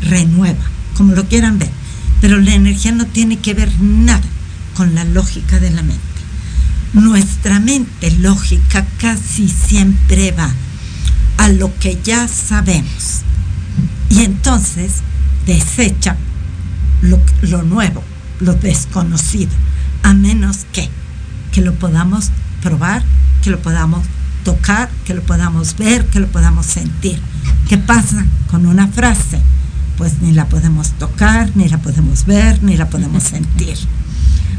renueva, como lo quieran ver. Pero la energía no tiene que ver nada con la lógica de la mente. Nuestra mente lógica casi siempre va a lo que ya sabemos y entonces desecha lo, lo nuevo, lo desconocido, a menos que, que lo podamos probar, que lo podamos tocar, que lo podamos ver, que lo podamos sentir. ¿Qué pasa con una frase? Pues ni la podemos tocar, ni la podemos ver, ni la podemos [laughs] sentir.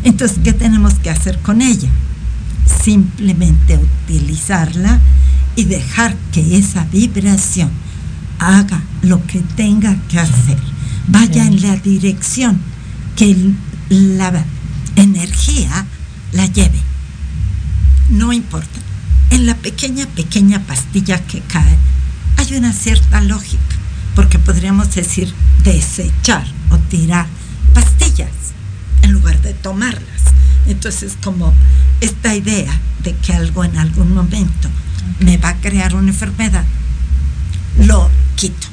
Entonces, ¿qué tenemos que hacer con ella? Simplemente utilizarla y dejar que esa vibración haga lo que tenga que hacer, vaya en la dirección que la energía la lleve. No importa. En la pequeña, pequeña pastilla que cae hay una cierta lógica, porque podríamos decir desechar o tirar pastillas en lugar de tomarlas. Entonces, como esta idea de que algo en algún momento me va a crear una enfermedad, lo quito,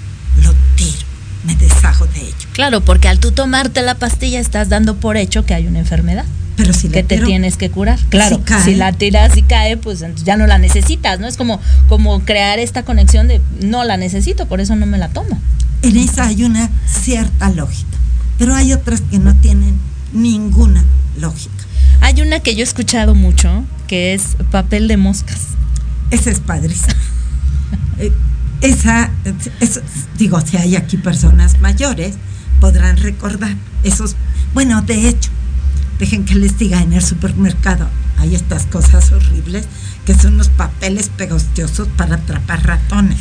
lo tiro, me deshago de ello. Claro, porque al tú tomarte la pastilla estás dando por hecho que hay una enfermedad Pero si que te tiro, tienes que curar. Claro, Si cae. si la tiras y cae, pues ya no la necesitas, ¿no? Es como, como crear esta conexión de no la necesito, por eso no me la tomo. en esa hay una cierta lógica, pero hay otras que no tienen ninguna lógica. Hay una que yo he escuchado mucho, que es papel de moscas. Esa es padrísima. [laughs] Eh, esa, eso, digo, si hay aquí personas mayores, podrán recordar esos. Bueno, de hecho, dejen que les diga, en el supermercado hay estas cosas horribles que son unos papeles pegostiosos para atrapar ratones.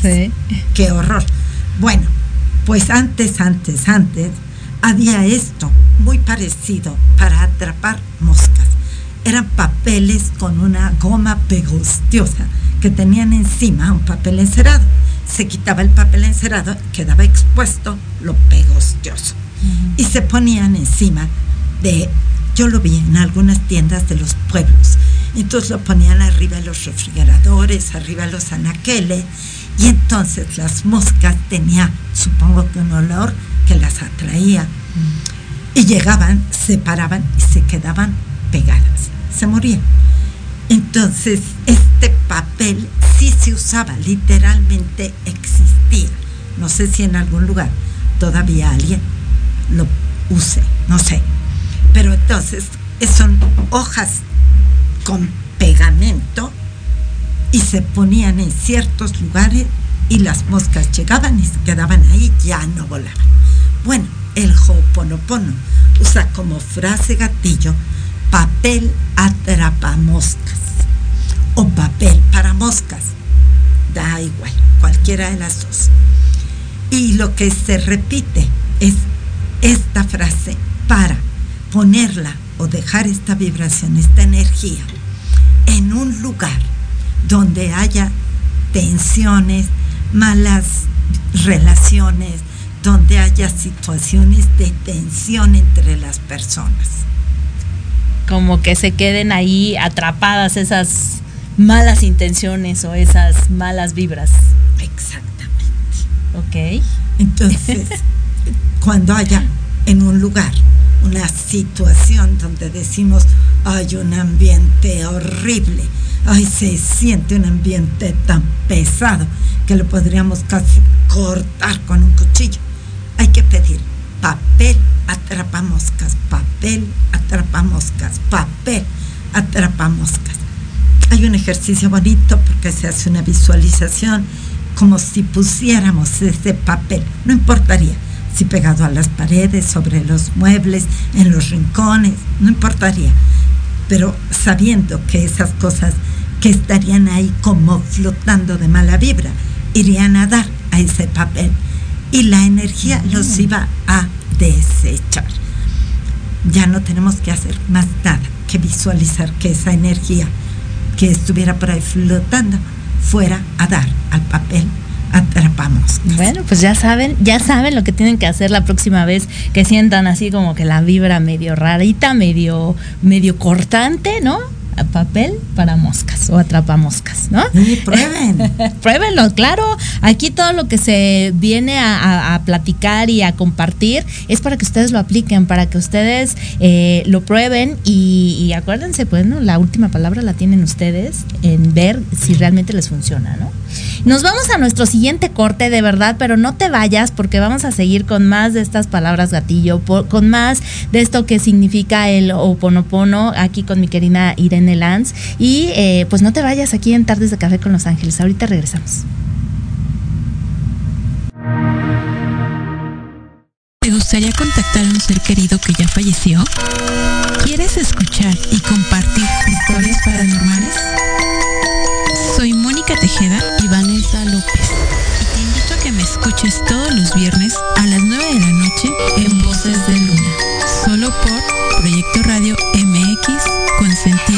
Qué horror. Bueno, pues antes, antes, antes, había esto muy parecido para atrapar moscas. Eran papeles con una goma pegostiosa que tenían encima un papel encerado. Se quitaba el papel encerado, quedaba expuesto lo pegostioso. Y se ponían encima de, yo lo vi en algunas tiendas de los pueblos. Entonces lo ponían arriba de los refrigeradores, arriba de los anaqueles, y entonces las moscas tenían, supongo que un olor que las atraía. Y llegaban, se paraban y se quedaban pegadas, se morían. Entonces, este papel sí se usaba, literalmente existía. No sé si en algún lugar todavía alguien lo use, no sé. Pero entonces son hojas con pegamento y se ponían en ciertos lugares y las moscas llegaban y se quedaban ahí, ya no volaban. Bueno, el Ho'oponopono usa como frase gatillo papel atrapa moscas o papel para moscas. Da igual, cualquiera de las dos. Y lo que se repite es esta frase para ponerla o dejar esta vibración, esta energía en un lugar donde haya tensiones, malas relaciones, donde haya situaciones de tensión entre las personas. Como que se queden ahí atrapadas esas malas intenciones o esas malas vibras. Exactamente. Ok. Entonces, [laughs] cuando haya en un lugar una situación donde decimos, hay un ambiente horrible, ay, se siente un ambiente tan pesado que lo podríamos casi cortar con un cuchillo. Hay que pedir papel atrapamoscas, papel atrapamoscas, papel atrapamoscas. Hay un ejercicio bonito porque se hace una visualización como si pusiéramos ese papel, no importaría si pegado a las paredes, sobre los muebles, en los rincones, no importaría, pero sabiendo que esas cosas que estarían ahí como flotando de mala vibra, irían a dar a ese papel y la energía los iba a desechar. Ya no tenemos que hacer más nada que visualizar que esa energía que estuviera por ahí flotando fuera a dar al papel atrapamos. Bueno, pues ya saben, ya saben lo que tienen que hacer la próxima vez que sientan así como que la vibra medio rarita, medio, medio cortante, ¿no? Papel para moscas o atrapa moscas, ¿no? Sí, prueben. [laughs] Pruébenlo, claro. Aquí todo lo que se viene a, platicar y a compartir es para que ustedes lo apliquen, para que ustedes eh, lo prueben y, acuérdense, pues, ¿no? La última palabra la tienen ustedes en ver si realmente les funciona, ¿no? Nos vamos a nuestro siguiente corte, de verdad, pero no te vayas porque vamos a seguir con más de estas palabras gatillo, con más de esto que significa el oponopono, aquí con mi querida Irene Lanz. Y eh, pues no te vayas aquí en Tardes de Café con Los Ángeles. Ahorita regresamos. ¿Te gustaría contactar a un ser querido que ya falleció? ¿Quieres escuchar y compartir historias paranormales? Soy Mónica Tejeda y Vanessa López. Y te invito a que me escuches todos los viernes a las 9 de la noche en Voces de Luna. Solo por Proyecto Radio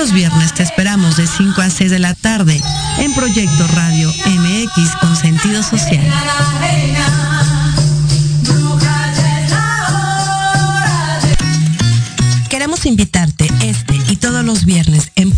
los viernes te esperamos de 5 a 6 de la tarde en Proyecto Radio MX con sentido social. Queremos invitarte este y todos los viernes en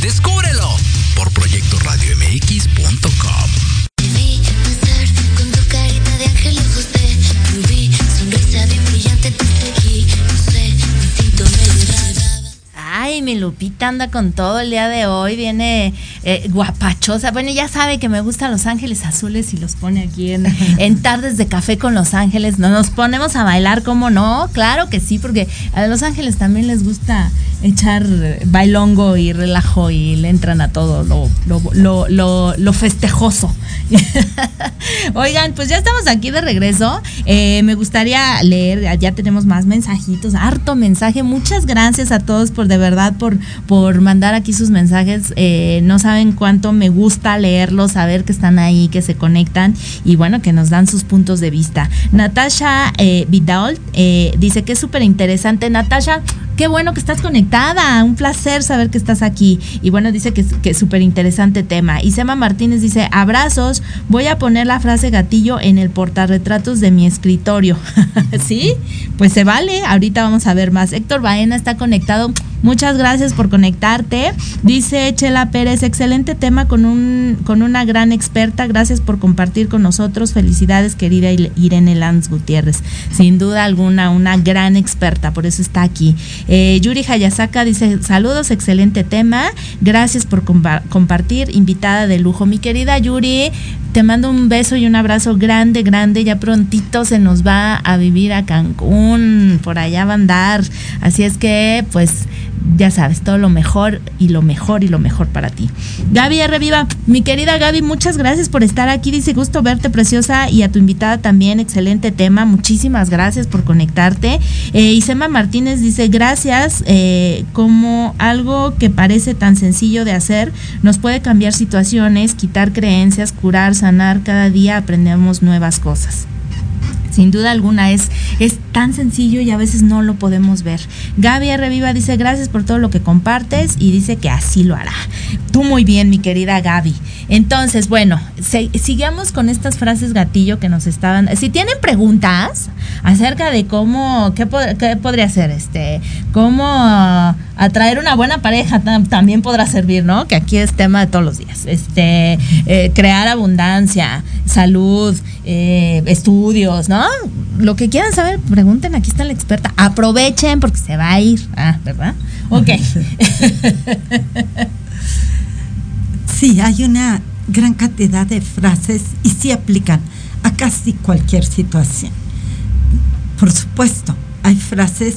Descúbrelo por proyectoradiomx.com. Ay, mi Lupita anda con todo el día de hoy, viene eh, guapachosa. Bueno, ya sabe que me gustan los ángeles azules y los pone aquí en, [laughs] en tardes de café con los ángeles. ¿No nos ponemos a bailar, cómo no? Claro que sí, porque a los ángeles también les gusta echar bailongo y relajo y le entran a todo lo, lo, lo, lo festejoso. [laughs] Oigan, pues ya estamos aquí de regreso. Eh, me gustaría leer, ya tenemos más mensajitos, harto mensaje. Muchas gracias a todos por de verdad por, por mandar aquí sus mensajes. Eh, no saben cuánto me gusta leerlos, saber que están ahí, que se conectan y bueno, que nos dan sus puntos de vista. Natasha eh, Vidal eh, dice que es súper interesante. Natasha, qué bueno que estás conectada. Un placer saber que estás aquí. Y bueno, dice que, que es súper interesante tema. Y Sema Martínez dice, abrazos, voy a poner la frase gatillo en el portarretratos de mi escritorio. [laughs] ¿Sí? Pues se vale. Ahorita vamos a ver más. Héctor Baena está conectado. Muchas gracias por conectarte. Dice Chela Pérez, excelente tema con, un, con una gran experta. Gracias por compartir con nosotros. Felicidades, querida Irene Lanz Gutiérrez. Sin duda alguna, una gran experta, por eso está aquí. Eh, Yuri Hayasaka dice, saludos, excelente tema. Gracias por compartir. Invitada de lujo. Mi querida Yuri, te mando un beso y un abrazo grande, grande. Ya prontito se nos va a vivir a Cancún. Por allá va a andar. Así es que, pues ya sabes, todo lo mejor y lo mejor y lo mejor para ti. Gaby R. Viva, mi querida Gaby, muchas gracias por estar aquí. Dice gusto verte, preciosa, y a tu invitada también, excelente tema. Muchísimas gracias por conectarte. Eh, Isema Martínez dice, gracias, eh, como algo que parece tan sencillo de hacer, nos puede cambiar situaciones, quitar creencias, curar, sanar. Cada día aprendemos nuevas cosas sin duda alguna es, es tan sencillo y a veces no lo podemos ver. Gaby Reviva dice gracias por todo lo que compartes y dice que así lo hará. Tú muy bien, mi querida Gaby. Entonces, bueno, sigamos con estas frases gatillo que nos estaban. Si tienen preguntas acerca de cómo, qué, podría ser, este, cómo atraer una buena pareja también podrá servir, ¿no? Que aquí es tema de todos los días. Este, eh, crear abundancia, salud, eh, estudios, ¿no? Lo que quieran saber, pregunten, aquí está la experta. Aprovechen porque se va a ir. Ah, ¿verdad? Ok. [laughs] Sí, hay una gran cantidad de frases y sí aplican a casi cualquier situación. Por supuesto, hay frases,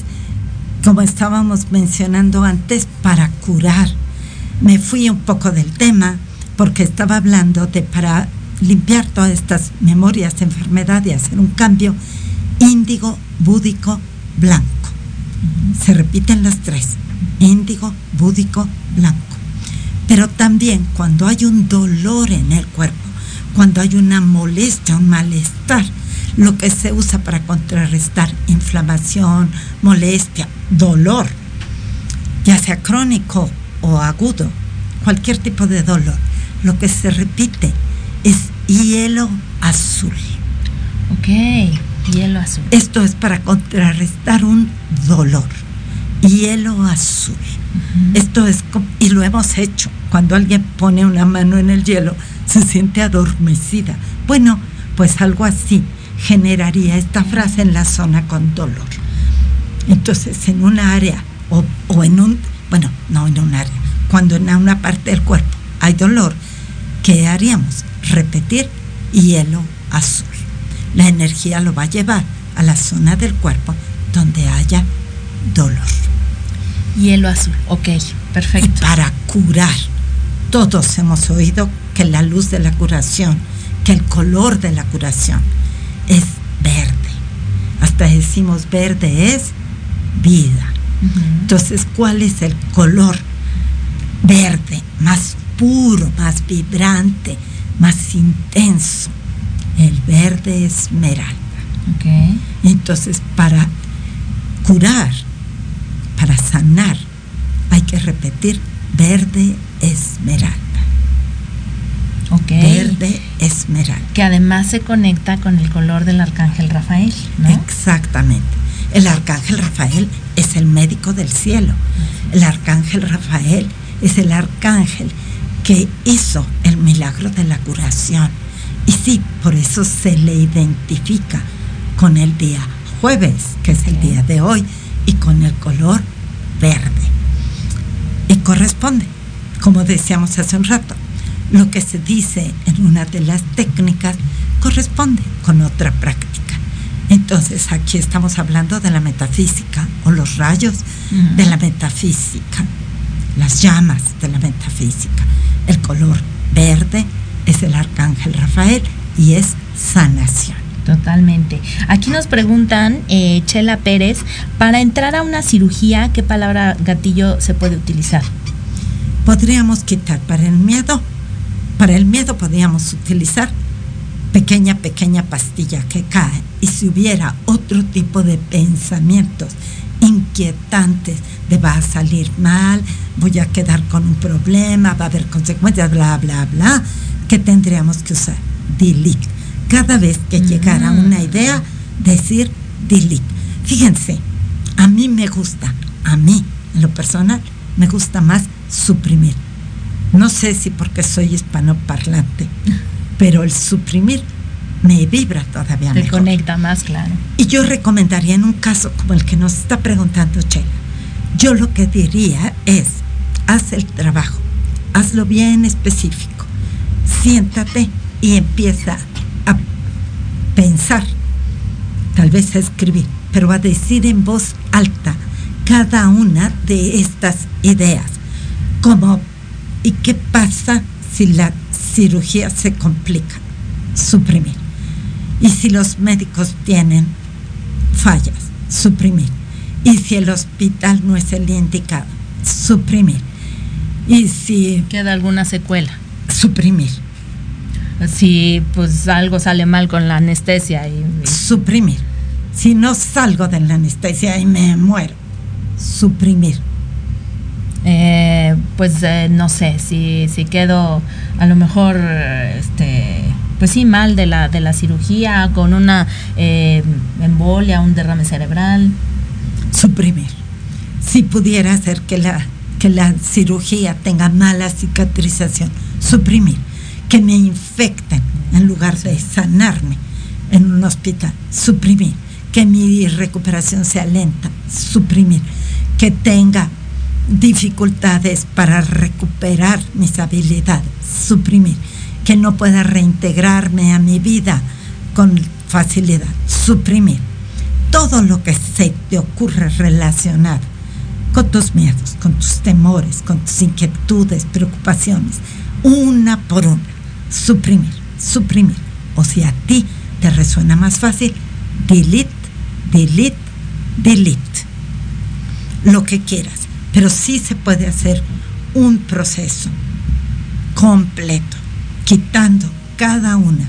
como estábamos mencionando antes, para curar. Me fui un poco del tema porque estaba hablando de para limpiar todas estas memorias de enfermedad y hacer un cambio índigo, búdico, blanco. Se repiten las tres, índigo, búdico, blanco. Pero también cuando hay un dolor en el cuerpo, cuando hay una molestia, un malestar, lo que se usa para contrarrestar inflamación, molestia, dolor, ya sea crónico o agudo, cualquier tipo de dolor, lo que se repite es hielo azul. Ok, hielo azul. Esto es para contrarrestar un dolor. Hielo azul. Esto es, y lo hemos hecho. Cuando alguien pone una mano en el hielo, se siente adormecida. Bueno, pues algo así generaría esta frase en la zona con dolor. Entonces, en un área, o, o en un, bueno, no en un área, cuando en una parte del cuerpo hay dolor, ¿qué haríamos? Repetir hielo azul. La energía lo va a llevar a la zona del cuerpo donde haya dolor. Hielo azul, ok, perfecto. para curar. Todos hemos oído que la luz de la curación, que el color de la curación es verde. Hasta decimos verde es vida. Entonces, ¿cuál es el color verde más puro, más vibrante, más intenso? El verde esmeralda. Okay. Entonces, para curar, para sanar, hay que repetir verde esmeralda. Verde esmeralda. Que además se conecta con el color del arcángel Rafael, ¿no? Exactamente. El arcángel Rafael es el médico del cielo. El arcángel Rafael es el arcángel que hizo el milagro de la curación. Y sí, por eso se le identifica con el día jueves, que es el día de hoy, y con el color verde. Y corresponde, como decíamos hace un rato, lo que se dice en una de las técnicas corresponde con otra práctica. Entonces aquí estamos hablando de la metafísica o los rayos de la metafísica, las llamas de la metafísica. El color verde es el arcángel Rafael y es sanación. Totalmente. Aquí nos preguntan, eh, Chela Pérez, para entrar a una cirugía, ¿qué palabra gatillo se puede utilizar? Podríamos quitar para el miedo, para el miedo podríamos utilizar pequeña, pequeña pastilla que cae. Y si hubiera otro tipo de pensamientos inquietantes de va a salir mal, voy a quedar con un problema, va a haber consecuencias, bla, bla, bla, que tendríamos que usar delete. Cada vez que llegara una idea, decir delete. Fíjense, a mí me gusta, a mí, en lo personal, me gusta más suprimir. No sé si porque soy hispanoparlante, [laughs] pero el suprimir me vibra todavía Te mejor. conecta más, claro. Y yo recomendaría en un caso como el que nos está preguntando Chela, yo lo que diría es, haz el trabajo, hazlo bien específico, siéntate y empieza a pensar, tal vez a escribir, pero a decir en voz alta cada una de estas ideas, como, ¿y qué pasa si la cirugía se complica? Suprimir. Y si los médicos tienen fallas, suprimir. Y si el hospital no es el indicado, suprimir. Y si Queda alguna secuela. suprimir, Si pues algo sale mal con la anestesia y, y- suprimir. Si no salgo de la anestesia y me muero, suprimir. eh, pues eh, no sé, si, si quedo a lo mejor este pues sí mal de la de la cirugía con una eh, embolia, un derrame cerebral. Suprimir. Si pudiera hacer que la, que la cirugía tenga mala cicatrización, suprimir. Que me infecten en lugar de sanarme en un hospital, suprimir. Que mi recuperación sea lenta, suprimir. Que tenga dificultades para recuperar mis habilidades, suprimir. Que no pueda reintegrarme a mi vida con facilidad, suprimir todo lo que se te ocurre relacionado con tus miedos, con tus temores, con tus inquietudes, preocupaciones, una por una, suprimir, suprimir. O si a ti te resuena más fácil, delete, delete, delete. Lo que quieras. Pero sí se puede hacer un proceso completo, quitando cada una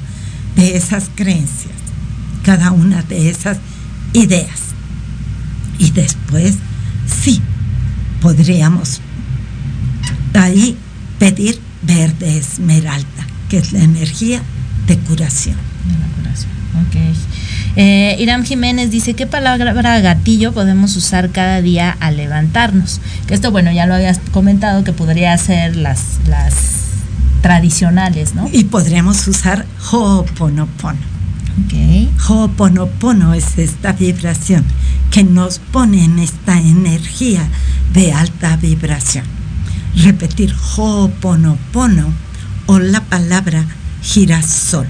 de esas creencias, cada una de esas ideas. Y después, sí, podríamos ahí pedir verde esmeralda, que es la energía de curación. de la curación. Ok. Eh, Iram Jiménez dice, ¿qué palabra gatillo podemos usar cada día al levantarnos? Que esto, bueno, ya lo habías comentado, que podría ser las, las tradicionales, ¿no? Y podríamos usar Ho'oponopono. Ok. Ho'oponopono es esta vibración que nos pone en esta energía de alta vibración. Repetir Ho'oponopono o la palabra girasol.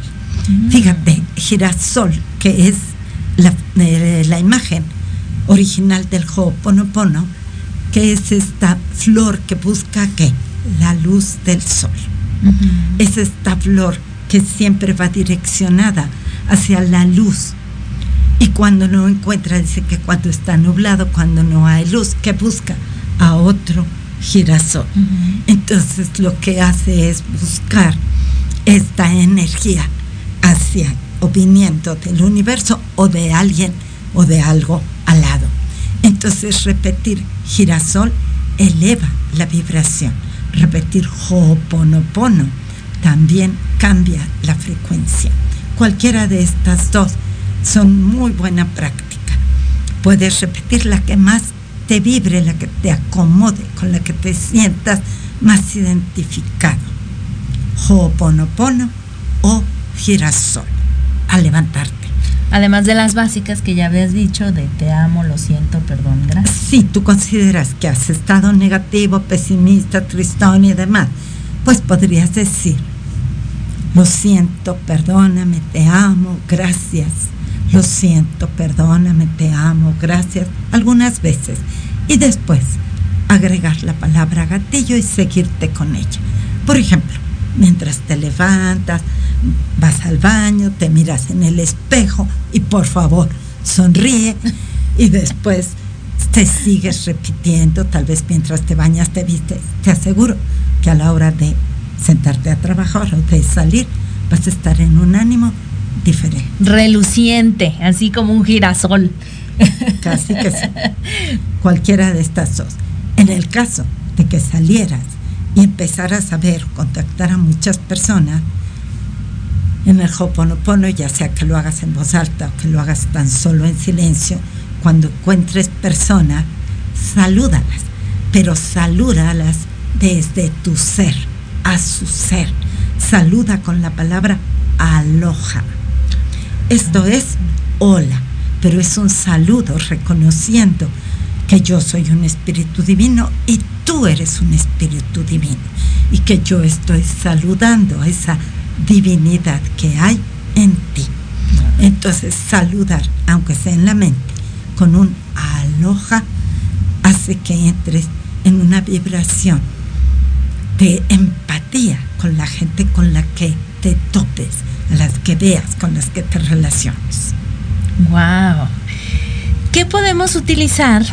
Fíjate, girasol, que es la, eh, la imagen original del Ho'oponopono, que es esta flor que busca qué? La luz del sol. Es esta flor que siempre va direccionada hacia la luz. Y cuando no encuentra, dice que cuando está nublado, cuando no hay luz, que busca a otro girasol. Entonces lo que hace es buscar esta energía hacia o viniendo del universo o de alguien o de algo al lado. Entonces repetir girasol eleva la vibración. Repetir ho'oponopono también cambia la frecuencia. Cualquiera de estas dos son muy buena práctica. Puedes repetir la que más te vibre, la que te acomode, con la que te sientas más identificado. Ho'oponopono o girasol. A levantarte. Además de las básicas que ya habías dicho de te amo, lo siento, perdón, gracias. Si tú consideras que has estado negativo, pesimista, tristón y demás, pues podrías decir, lo siento, perdóname, te amo, gracias. Lo siento, perdóname, te amo, gracias. Algunas veces. Y después agregar la palabra gatillo y seguirte con ella. Por ejemplo, mientras te levantas, vas al baño, te miras en el espejo y por favor sonríe y después te sigues repitiendo, tal vez mientras te bañas te vistes. Te aseguro que a la hora de sentarte a trabajar o de salir vas a estar en un ánimo diferente. Reluciente, así como un girasol. [laughs] Casi que sí. Cualquiera de estas dos. En el caso de que salieras y empezaras a ver, contactar a muchas personas, en el Hoponopono, ya sea que lo hagas en voz alta o que lo hagas tan solo en silencio, cuando encuentres personas, salúdalas, pero salúdalas desde tu ser, a su ser. Saluda con la palabra aloha. Esto es hola, pero es un saludo reconociendo que yo soy un espíritu divino y tú eres un espíritu divino y que yo estoy saludando a esa divinidad que hay en ti. Entonces saludar, aunque sea en la mente, con un aloja, hace que entres en una vibración de empatía con la gente con la que te topes, a las que veas, con las que te relaciones. Wow. ¿Qué podemos utilizar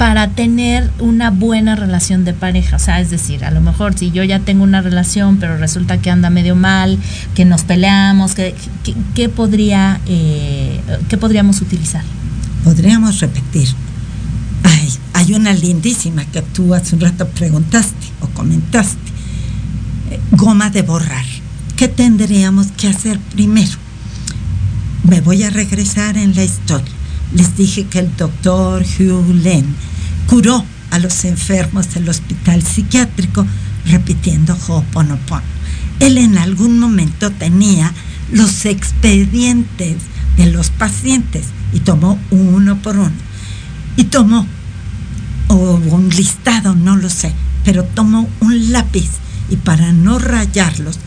para tener una buena relación de pareja. O sea, es decir, a lo mejor si yo ya tengo una relación, pero resulta que anda medio mal, que nos peleamos, ¿qué, podría, eh, ¿qué podríamos utilizar? Podríamos repetir. Ay, hay una lindísima que tú hace un rato preguntaste o comentaste. Eh, goma de borrar. ¿Qué tendríamos que hacer primero? Me voy a regresar en la historia les dije que el doctor Hugh Len curó a los enfermos del hospital psiquiátrico repitiendo Ho'oponopono. Él en algún momento tenía los expedientes de los pacientes y tomó uno por uno. Y tomó, o un listado, no lo sé, pero tomó un lápiz y para no rayarlos,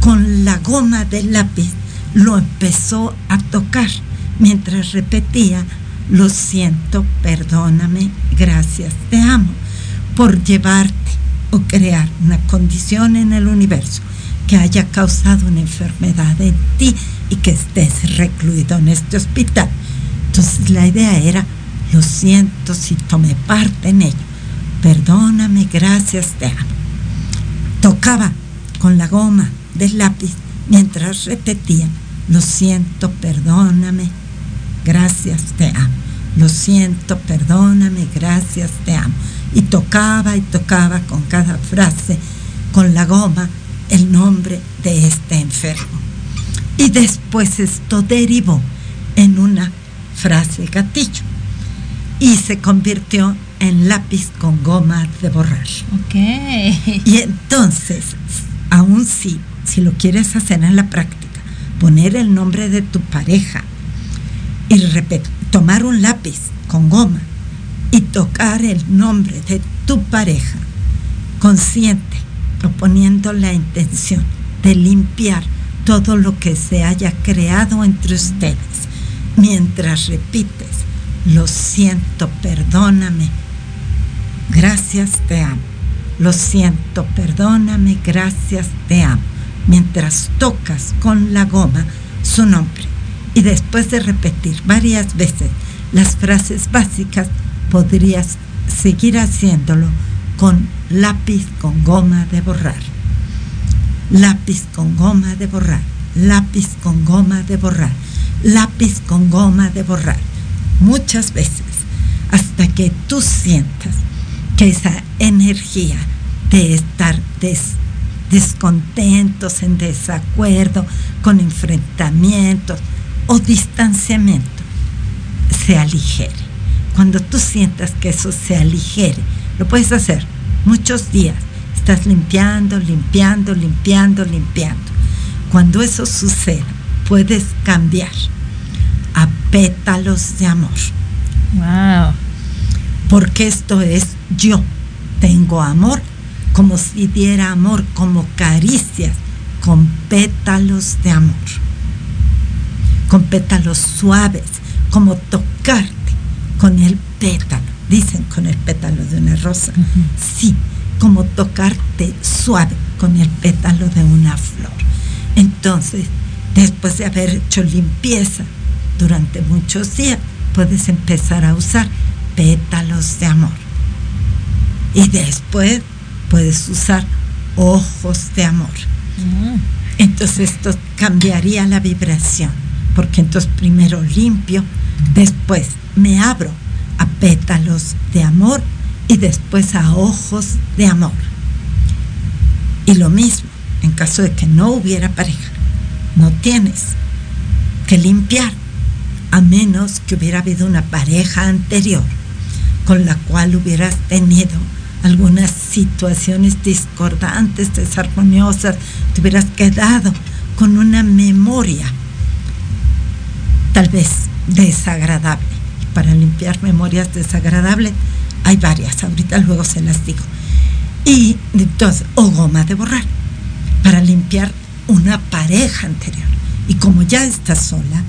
con la goma del lápiz lo empezó a tocar mientras repetía, lo siento, perdóname, gracias, te amo, por llevarte o crear una condición en el universo que haya causado una enfermedad en ti y que estés recluido en este hospital. Entonces la idea era, lo siento si tomé parte en ello, perdóname, gracias, te amo. Tocaba con la goma del lápiz mientras repetía, lo siento, perdóname, gracias, te amo. Lo siento, perdóname, gracias, te amo. Y tocaba y tocaba con cada frase, con la goma, el nombre de este enfermo. Y después esto derivó en una frase gatillo y se convirtió en lápiz con goma de borrar. Ok. Y entonces, aún si, si lo quieres hacer en la práctica, poner el nombre de tu pareja y tomar un lápiz con goma y tocar el nombre de tu pareja consciente, proponiendo la intención de limpiar todo lo que se haya creado entre ustedes, mientras repites, lo siento, perdóname, gracias, te amo, lo siento, perdóname, gracias, te amo, mientras tocas con la goma su nombre y después de repetir varias veces las frases básicas, podrías seguir haciéndolo con lápiz con goma de borrar. Lápiz con goma de borrar. Lápiz con goma de borrar. Lápiz con goma de borrar. Muchas veces. hasta que tú sientas que esa energía de estar descontentos, en desacuerdo, con enfrentamientos o distanciamiento, se aligere. Cuando tú sientas que eso se aligere, lo puedes hacer muchos días. Estás limpiando, limpiando, limpiando, limpiando. Cuando eso suceda, puedes cambiar a pétalos de amor. Wow. Porque esto es yo. Tengo amor como si diera amor, como caricias, con pétalos de amor. Con pétalos suaves, como tocarte con el pétalo. Dicen con el pétalo de una rosa. Sí, como tocarte suave con el pétalo de una flor. Entonces, después de haber hecho limpieza durante muchos días, puedes empezar a usar pétalos de amor. Y después puedes usar ojos de amor. Mm. Entonces esto cambiaría la vibración, porque entonces primero limpio, después me abro a pétalos de amor y después a ojos de amor. Y lo mismo, en caso de que no hubiera pareja, no tienes que limpiar, a menos que hubiera habido una pareja anterior con la cual hubieras tenido algunas situaciones discordantes, desarmoniosas, te hubieras quedado con una memoria tal vez desagradable. Para limpiar memorias desagradables hay varias, ahorita luego se las digo. Y entonces, o goma de borrar, para limpiar una pareja anterior. Y como ya estás sola,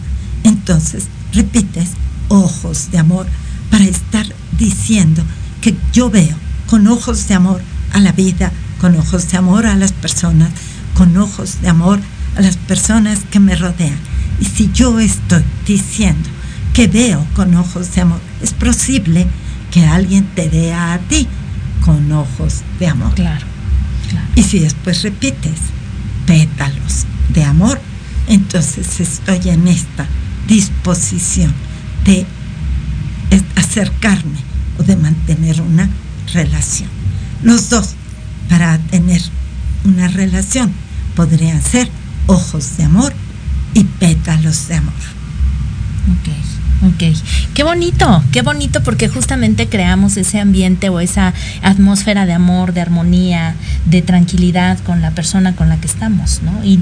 entonces repites ojos de amor para estar diciendo que yo veo con ojos de amor a la vida, con ojos de amor a las personas, con ojos de amor a las personas que me rodean. Y si yo estoy diciendo que veo con ojos de amor, es posible que alguien te vea a ti con ojos de amor. Claro, Y si después repites pétalos de amor, entonces estoy en esta disposición de acercarme o de mantener una relación. Los dos, para tener una relación, podrían ser ojos de amor y pétalos de amor. Ok, Qué bonito, qué bonito porque justamente creamos ese ambiente o esa atmósfera de amor, de armonía, de tranquilidad con la persona con la que estamos, ¿no? Y,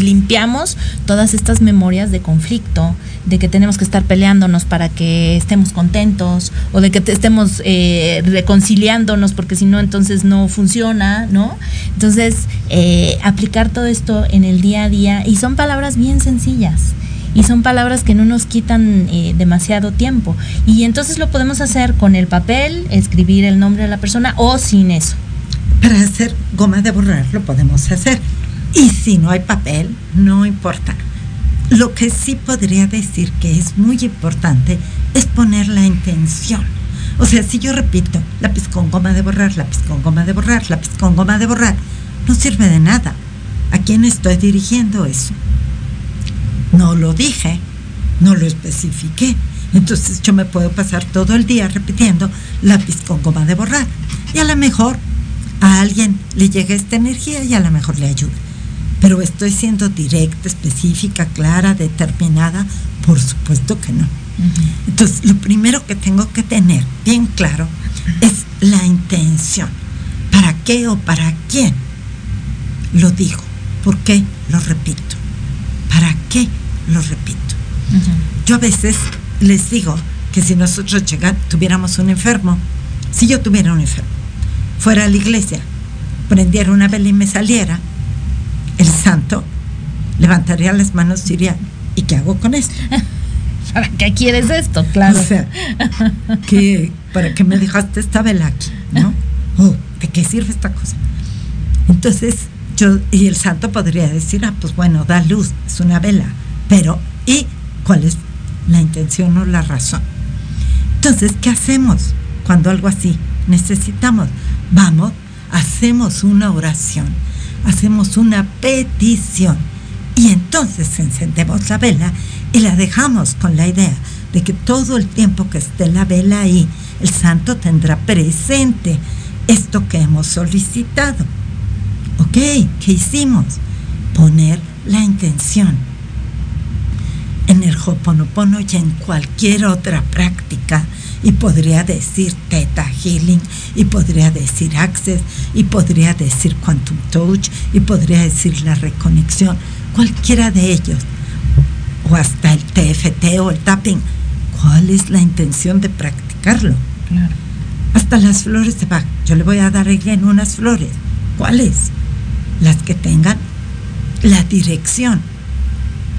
limpiamos todas estas memorias de conflicto, de que tenemos que estar peleándonos para que estemos contentos o de que estemos eh, reconciliándonos porque si no entonces no funciona, ¿no? Entonces, eh, aplicar todo esto en el día a día y son palabras bien sencillas y son palabras que no nos quitan eh, demasiado tiempo. Y entonces lo podemos hacer con el papel, escribir el nombre de la persona o sin eso. Para hacer goma de borrar lo podemos hacer. Y si no hay papel, no importa. Lo que sí podría decir que es muy importante es poner la intención. O sea, si yo repito, lápiz con goma de borrar, lápiz con goma de borrar, lápiz con goma de borrar, no sirve de nada. ¿A quién estoy dirigiendo eso? No lo dije, no lo especifiqué. Entonces yo me puedo pasar todo el día repitiendo lápiz con goma de borrar. Y a lo mejor a alguien le llega esta energía y a lo mejor le ayuda. Pero estoy siendo directa, específica, clara, determinada. Por supuesto que no. Entonces lo primero que tengo que tener bien claro es la intención. ¿Para qué o para quién? Lo digo. ¿Por qué? Lo repito. ¿Para qué? Lo repito. Yo a veces les digo que si nosotros tuviéramos un enfermo, si yo tuviera un enfermo, fuera a la iglesia, prendiera una vela y me saliera, el santo levantaría las manos y diría, ¿y qué hago con esto? [laughs] ¿Para qué quieres esto? Claro. O sea, ¿para qué me dejaste esta vela aquí? ¿No? [laughs] Oh, ¿De qué sirve esta cosa? Entonces, y el santo podría decir, ah, pues bueno, da luz, es una vela, pero ¿y cuál es la intención o la razón? Entonces, ¿qué hacemos cuando algo así necesitamos? Vamos, hacemos una oración, hacemos una petición y entonces encendemos la vela y la dejamos con la idea de que todo el tiempo que esté la vela ahí, el santo tendrá presente esto que hemos solicitado. ¿Ok? ¿Qué hicimos? Poner la intención. En el Hoponopono y en cualquier otra práctica, y podría decir Theta Healing, y podría decir Access, y podría decir Quantum Touch, y podría decir la reconexión, cualquiera de ellos, o hasta el TFT o el tapping. ¿Cuál es la intención de practicarlo? Claro. Hasta las flores de Bach. Yo le voy a dar en unas flores. ¿Cuáles? Las que tengan la dirección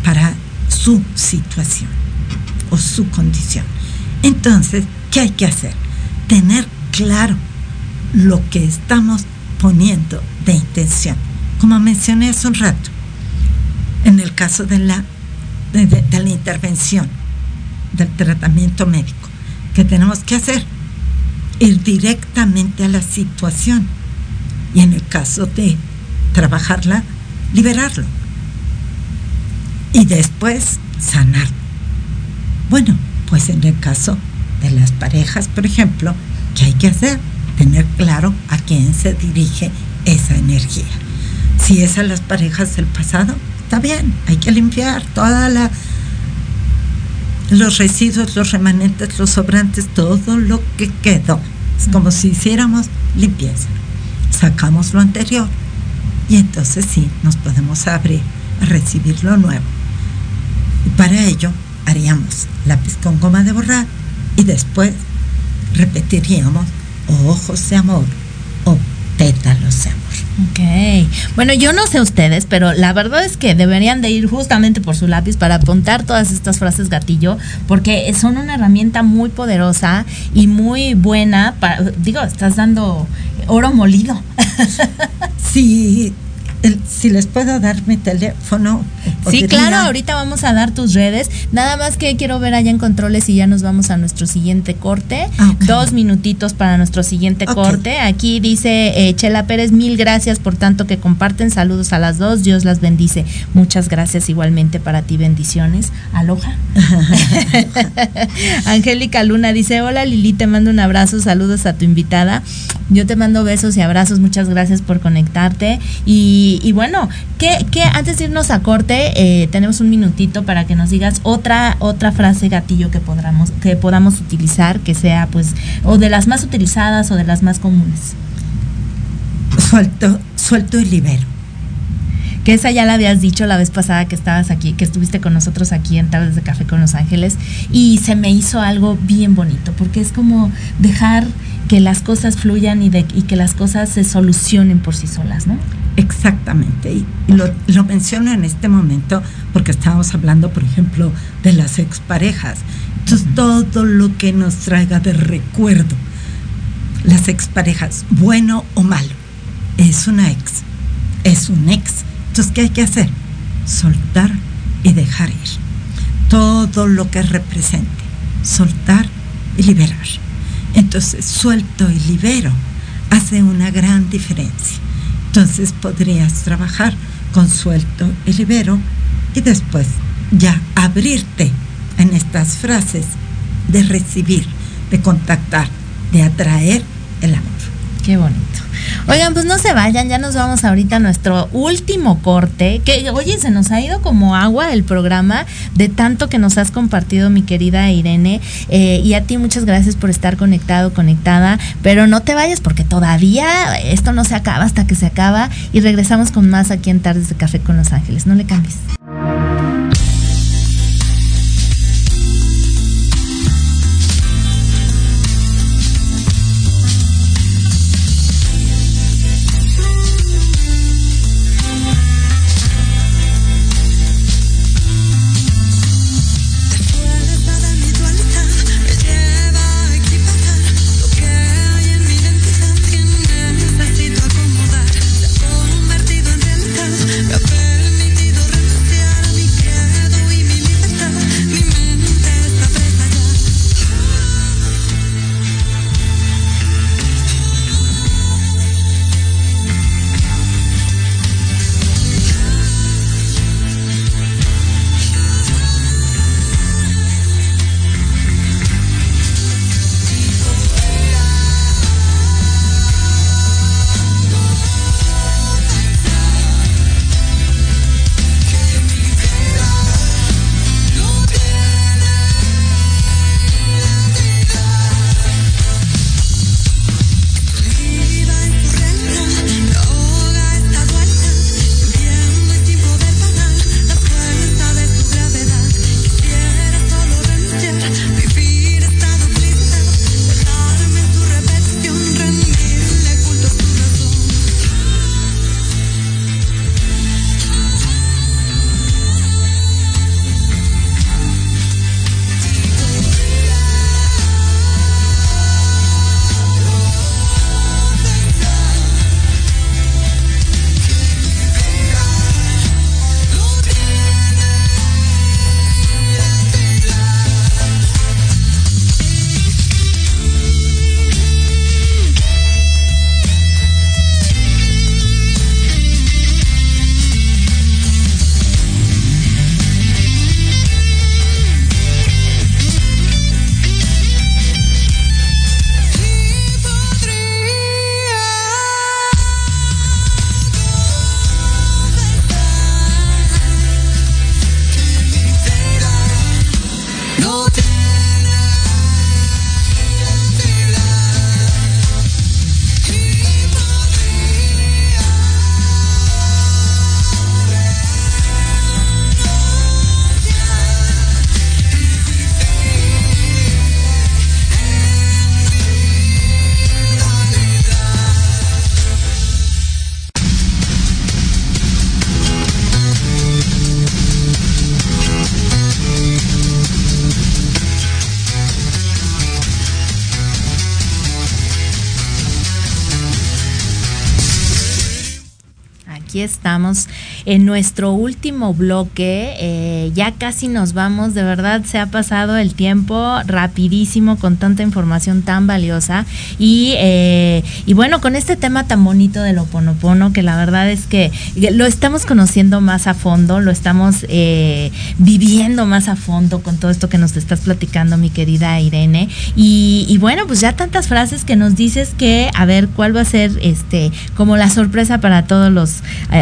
para su situación o su condición. Entonces, ¿qué hay que hacer? Tener claro lo que estamos poniendo de intención. Como mencioné hace un rato, en el caso de la, de, la intervención, del tratamiento médico, ¿qué tenemos que hacer? Ir directamente a la situación. Y en el caso de trabajarla, liberarlo. Y después sanar. Bueno, pues en el caso de las parejas, por ejemplo, ¿qué hay que hacer? Tener claro a quién se dirige esa energía. Si es a las parejas del pasado, está bien, hay que limpiar toda la los residuos, los remanentes, los sobrantes, todo lo que quedó. Es como si hiciéramos limpieza. Sacamos lo anterior y entonces sí, nos podemos abrir a recibir lo nuevo. Y para ello haríamos lápiz con goma de borrar y después repetiríamos ojos de amor o pétalos de amor. Ok. Bueno, yo no sé ustedes, pero la verdad es que deberían de ir justamente por su lápiz para apuntar todas estas frases gatillo, porque son una herramienta muy poderosa y muy buena. Para, digo, estás dando oro molido. Sí, el- si les puedo dar mi teléfono. Sí, claro, ahorita vamos a dar tus redes. Nada más que quiero ver allá en controles y ya nos vamos a nuestro siguiente corte. Ah. Dos minutitos para nuestro siguiente corte. Aquí dice eh, Chela Pérez, mil gracias por tanto que comparten. Saludos a las dos. Dios las bendice. Muchas gracias igualmente para ti. Bendiciones. Aloha. [laughs] Angélica Luna dice, hola Lili, te mando un abrazo, saludos a tu invitada. Yo te mando besos y abrazos, muchas gracias por conectarte. Y, y bueno, que, antes de irnos a corte, eh, tenemos un minutito para que nos digas otra, otra frase gatillo que podamos, que podamos utilizar, que sea pues, o de las más utilizadas o de las más comunes. Suelto, suelto y libero. Que esa ya la habías dicho la vez pasada que estabas aquí, que estuviste con nosotros aquí en Tardes de Café con Los Ángeles, y se me hizo algo bien bonito, porque es como dejar que las cosas fluyan y, de, y que las cosas se solucionen por sí solas, ¿no? Exactamente. Y lo, lo menciono en este momento porque estábamos hablando, por ejemplo, de las exparejas. Entonces, todo lo que nos traiga de recuerdo, las exparejas, bueno o malo, es una ex, es un ex. Entonces, ¿qué hay que hacer? Soltar y dejar ir. Todo lo que represente, soltar y liberar. Entonces, suelto y libero hace una gran diferencia. Entonces podrías trabajar con suelto y libero y después ya abrirte en estas frases de recibir, de contactar, de atraer el amor. Qué bonito. Oigan, pues no se vayan, ya nos vamos ahorita a nuestro último corte. Que oye, se nos ha ido como agua el programa de tanto que nos has compartido, mi querida Irene. Eh, y a ti muchas gracias por estar conectado, conectada. Pero no te vayas porque todavía esto no se acaba hasta que se acaba. Y regresamos con más aquí en Tardes de Café con Los Ángeles. No le cambies. Aquí estamos en nuestro último bloque. Eh, ya casi nos vamos, de verdad se ha pasado el tiempo rapidísimo con tanta información tan valiosa. Y, eh, y bueno, con este tema tan bonito del oponopono, que la verdad es que lo estamos conociendo más a fondo, lo estamos eh, viviendo más a fondo con todo esto que nos estás platicando, mi querida Irene. Y, y bueno, pues ya tantas frases que nos dices que, a ver, ¿cuál va a ser este como la sorpresa para todos los,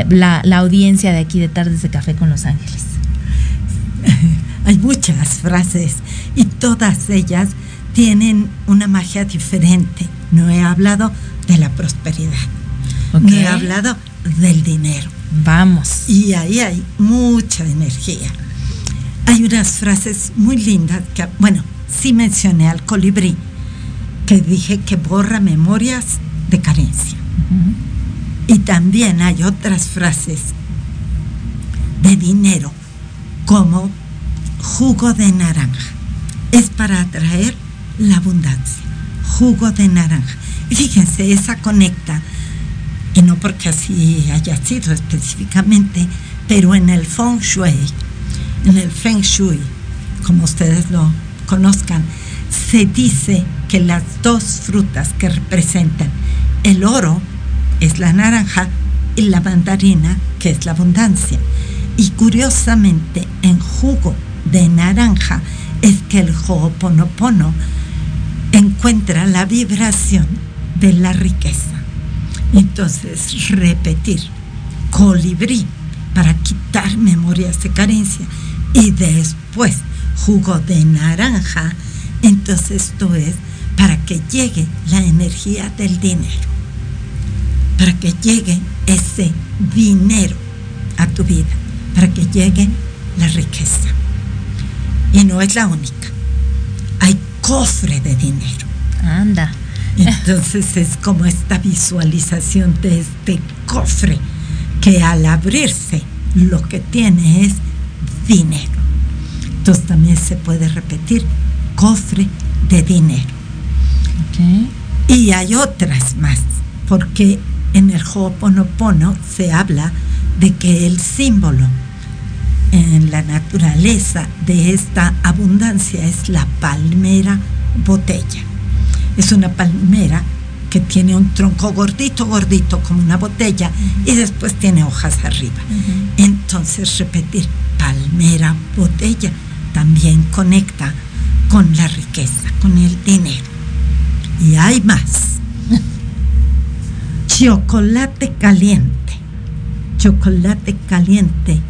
la, la audiencia de aquí de Tardes de Café con Los Ángeles? [laughs] Hay muchas frases y todas ellas tienen una magia diferente. No he hablado de la prosperidad. No he hablado del dinero. Vamos. Y ahí hay mucha energía. Hay unas frases muy lindas que, bueno, sí mencioné al colibrí, que dije que borra memorias de carencia. Y también hay otras frases de dinero, como jugo de naranja. Es para atraer la abundancia. Jugo de naranja. Y fíjense, esa conecta, y no porque así haya sido específicamente, pero en el feng shui, en el feng shui, como ustedes lo conozcan, se dice que las dos frutas que representan el oro es la naranja y la mandarina, que es la abundancia. Y curiosamente, en jugo de naranja es que el Ho'oponopono encuentra la vibración de la riqueza. Entonces, repetir colibrí para quitar memorias de carencia y después jugo de naranja, entonces esto es para que llegue la energía del dinero, para que llegue ese dinero a tu vida, para que llegue la riqueza. Y no es la única. Hay cofre de dinero. Anda. [laughs] Entonces es como esta visualización de este cofre que al abrirse lo que tiene es dinero. Entonces también se puede repetir cofre de dinero. Okay. Y hay otras más, porque en el Ho'oponopono se habla de que el símbolo en la naturaleza de esta abundancia es la palmera botella. Es una palmera que tiene un tronco gordito, gordito como una botella uh -huh. y después tiene hojas arriba. Uh -huh. Entonces repetir palmera botella también conecta con la riqueza, con el dinero. Y hay más. [laughs] Chocolate caliente. Chocolate caliente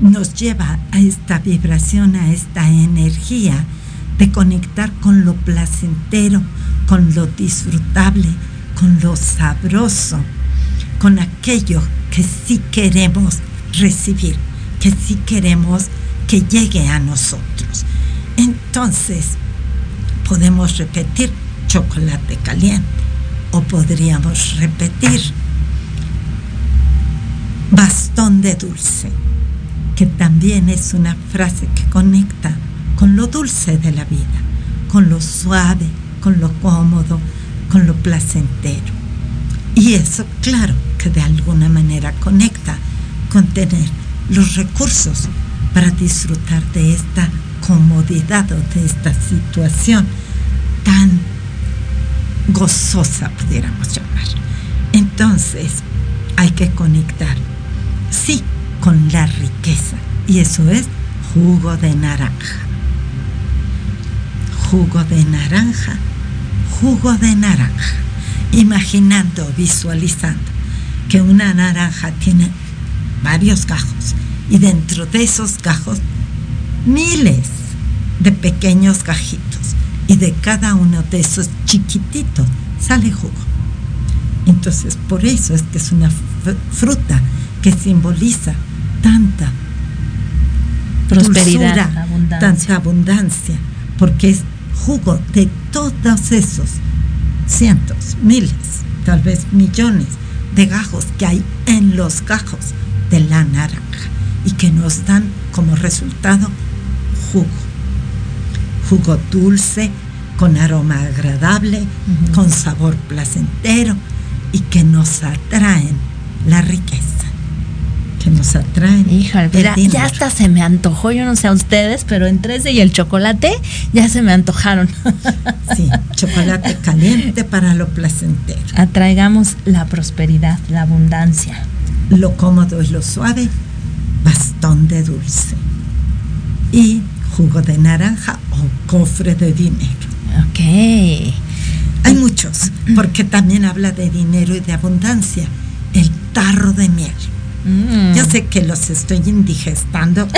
nos lleva a esta vibración, a esta energía de conectar con lo placentero, con lo disfrutable, con lo sabroso, con aquello que sí queremos recibir, que sí queremos que llegue a nosotros. Entonces, podemos repetir chocolate caliente o podríamos repetir bastón de dulce, que también es una frase que conecta con lo dulce de la vida, con lo suave, con lo cómodo, con lo placentero. Y eso, claro, que de alguna manera conecta con tener los recursos para disfrutar de esta comodidad o de esta situación tan gozosa, pudiéramos llamar. Entonces, hay que conectar, sí, con la riqueza. Y eso es jugo de naranja. Jugo de naranja, jugo de naranja. Imaginando, visualizando que una naranja tiene varios gajos y dentro de esos gajos miles de pequeños gajitos y de cada uno de esos chiquititos sale jugo. Entonces, por eso es que es una fruta que simboliza tanta prosperidad, dulzura, abundancia. tanta abundancia, porque es jugo de todos esos cientos, miles, tal vez millones de gajos que hay en los gajos de la naranja y que nos dan como resultado jugo. Jugo dulce, con aroma agradable, uh -huh. con sabor placentero y que nos atraen la riqueza. Que nos atraen. Híjole, ya, dinero. ya hasta se me antojó, yo no sé a ustedes, pero entre ese y el chocolate ya se me antojaron. Sí, chocolate [laughs] caliente para lo placentero. Atraigamos la prosperidad, la abundancia. Lo cómodo y lo suave, bastón de dulce. Y jugo de naranja o cofre de dinero. Ok. Hay muchos, porque también habla de dinero y de abundancia. El tarro de miel. Mm. Yo sé que los estoy indigestando [laughs]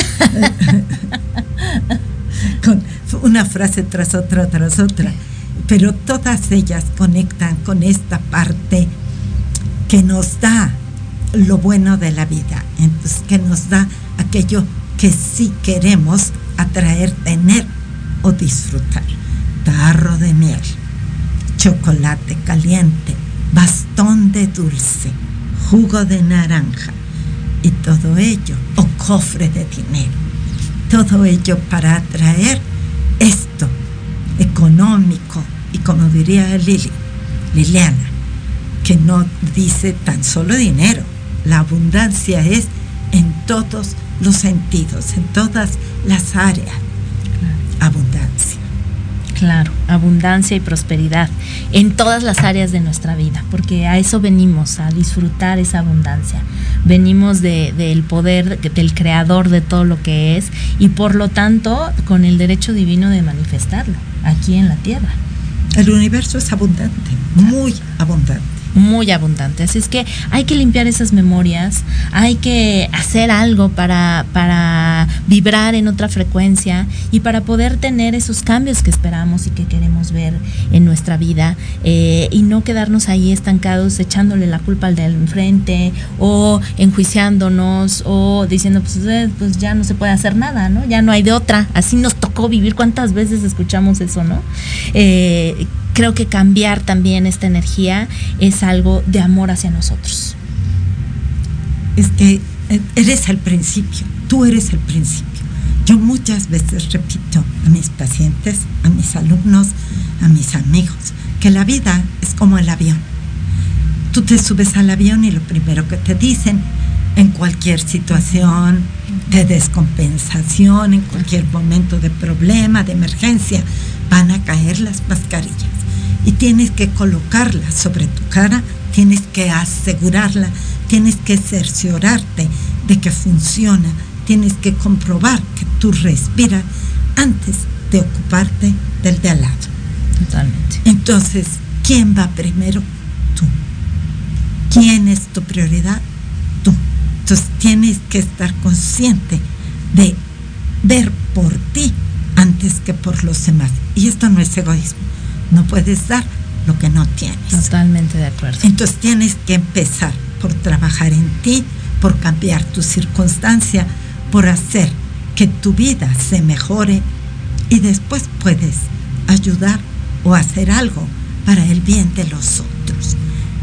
con una frase tras otra, tras otra, pero todas ellas conectan con esta parte que nos da lo bueno de la vida, entonces que nos da aquello que sí queremos atraer, tener o disfrutar. Tarro de miel, chocolate caliente, bastón de dulce, jugo de naranja y todo ello, o cofre de dinero. Todo ello para atraer esto económico y como diría Lili, Liliana, que no dice tan solo dinero, la abundancia es en todos los sentidos, en todas las áreas. Abundancia. Claro, abundancia y prosperidad en todas las áreas de nuestra vida, porque a eso venimos, a disfrutar esa abundancia. Venimos de- del poder de- del creador de todo lo que es y por lo tanto con el derecho divino de manifestarlo aquí en la tierra. El universo es abundante, muy abundante. Muy abundante. Así es que hay que limpiar esas memorias, hay que hacer algo para, para vibrar en otra frecuencia y para poder tener esos cambios que esperamos y que queremos ver en nuestra vida eh, y no quedarnos ahí estancados echándole la culpa al de enfrente o enjuiciándonos o diciendo pues, eh, pues ya no se puede hacer nada, ¿no? Ya no hay de otra. Así nos tocó vivir. ¿Cuántas veces escuchamos eso, no? Eh, creo que cambiar también esta energía es algo de amor hacia nosotros. Es que eh, eres el principio, tú eres el principio. Yo muchas veces repito a mis pacientes, a mis alumnos, a mis amigos, que la vida es como el avión. Tú te subes al avión y lo primero que te dicen en cualquier situación de descompensación, en cualquier momento de problema, de emergencia, van a caer las mascarillas. Y tienes que colocarlas sobre tu cara, tienes que asegurarla, tienes que cerciorarte de que funciona, tienes que comprobar que tú respiras antes de ocuparte del de al lado. Totalmente. Entonces, ¿quién va primero? Tú. ¿Quién es tu prioridad? Tú. Entonces tienes que estar consciente de ver por ti antes que por los demás. Y esto no es egoísmo. No puedes dar lo que no tienes. Totalmente de acuerdo. Entonces tienes que empezar por trabajar en ti, por cambiar tu circunstancia, por hacer que tu vida se mejore y después puedes ayudar o hacer algo para el bien de los otros.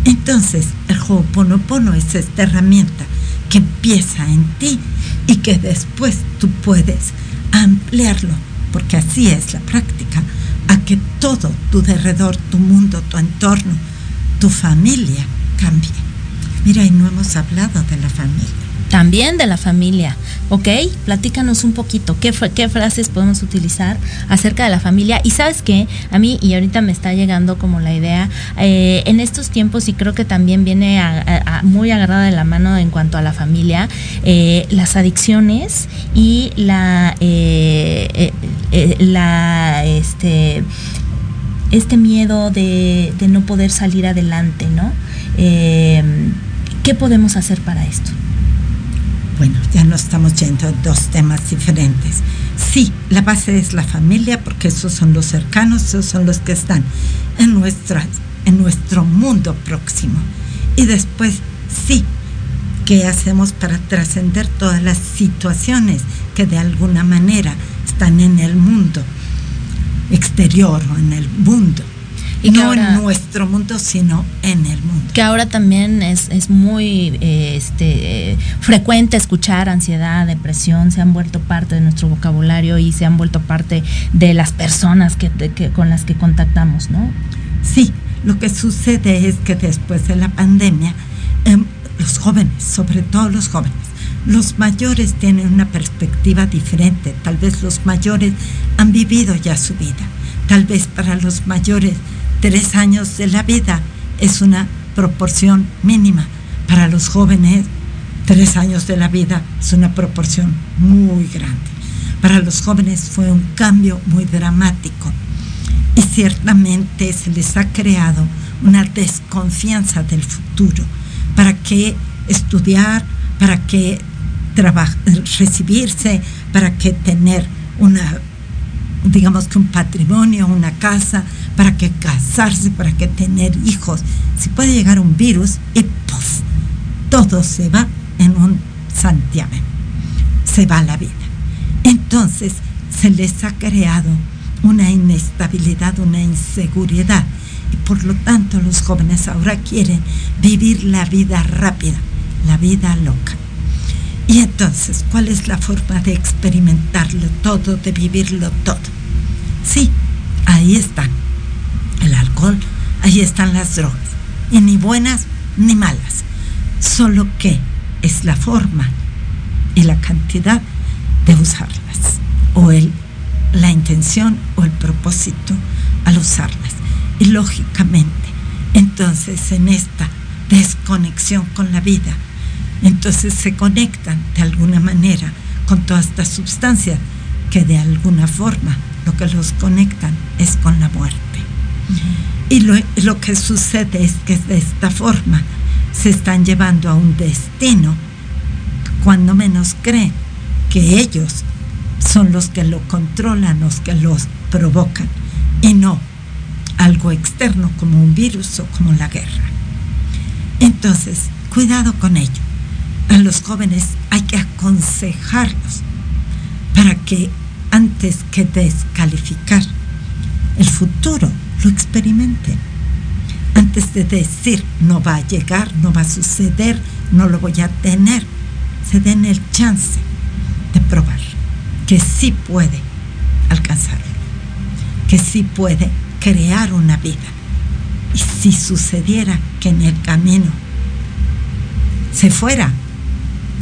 Entonces, el Ho'oponopono es esta herramienta que empieza en ti y que después tú puedes ampliarlo, porque así es la práctica, a que todo tu derredor, tu mundo, tu entorno, tu familia cambie. Mira, y no hemos hablado de la familia. También de la familia, ¿ok? Platícanos un poquito, ¿qué, fra- qué frases podemos utilizar acerca de la familia? Y sabes qué, a mí, y ahorita me está llegando como la idea, eh, en estos tiempos, y creo que también viene muy agarrada de la mano en cuanto a la familia, eh, las adicciones y la, eh, este, este miedo de, no poder salir adelante, ¿no? ¿Qué podemos hacer para esto? Bueno, ya no estamos yendo a dos temas diferentes. Sí, la base es la familia, porque esos son los cercanos, esos son los que están en, nuestra, en nuestro mundo próximo. Y después, sí, ¿qué hacemos para trascender todas las situaciones que de alguna manera están en el mundo exterior o en el mundo? Y no ahora- en nuestro mundo, sino en el mundo. que ahora también es, es muy eh, este, eh, frecuente escuchar ansiedad, depresión, se han vuelto parte de nuestro vocabulario y se han vuelto parte de las personas que, de- que- con las que contactamos, ¿no? Sí, lo que sucede es que después de la pandemia, em, los jóvenes, sobre todo los jóvenes, Los mayores tienen una perspectiva diferente. Tal vez los mayores han vivido ya su vida. Tal vez para los mayores tres años de la vida es una proporción mínima. Para los jóvenes tres años de la vida es una proporción muy grande. Para los jóvenes fue un cambio muy dramático y ciertamente se les ha creado una desconfianza del futuro. ¿Para qué estudiar? ¿Para qué recibirse? ¿Para qué tener una, digamos que un patrimonio, una casa? ¿Para qué casarse? ¿Para qué tener hijos? Si puede llegar un virus y ¡puff! Todo se va en un santiamén. Se va la vida. Entonces se les ha creado una inestabilidad, una inseguridad. Y por lo tanto los jóvenes ahora quieren vivir la vida rápida, la vida loca. Y entonces, ¿cuál es la forma de experimentarlo todo, de vivirlo todo? Sí, ahí están. El alcohol, ahí están las drogas. Y ni buenas ni malas. Solo que es la forma y la cantidad de usarlas. O el la intención o el propósito al usarlas. Y lógicamente, entonces en esta desconexión con la vida, entonces se conectan de alguna manera con todas estas sustancias que de alguna forma lo que los conectan es con la muerte. Y lo, lo que sucede es que de esta forma se están llevando a un destino cuando menos creen que ellos son los que lo controlan, los que los provocan, y no algo externo como un virus o como la guerra. Entonces, cuidado con ello. A los jóvenes hay que aconsejarlos para que antes que descalificar el futuro, lo experimenten. Antes de decir no va a llegar, no va a suceder, no lo voy a tener, se den el chance de probar que sí puede alcanzarlo, que sí puede crear una vida. Y si sucediera que en el camino se fuera,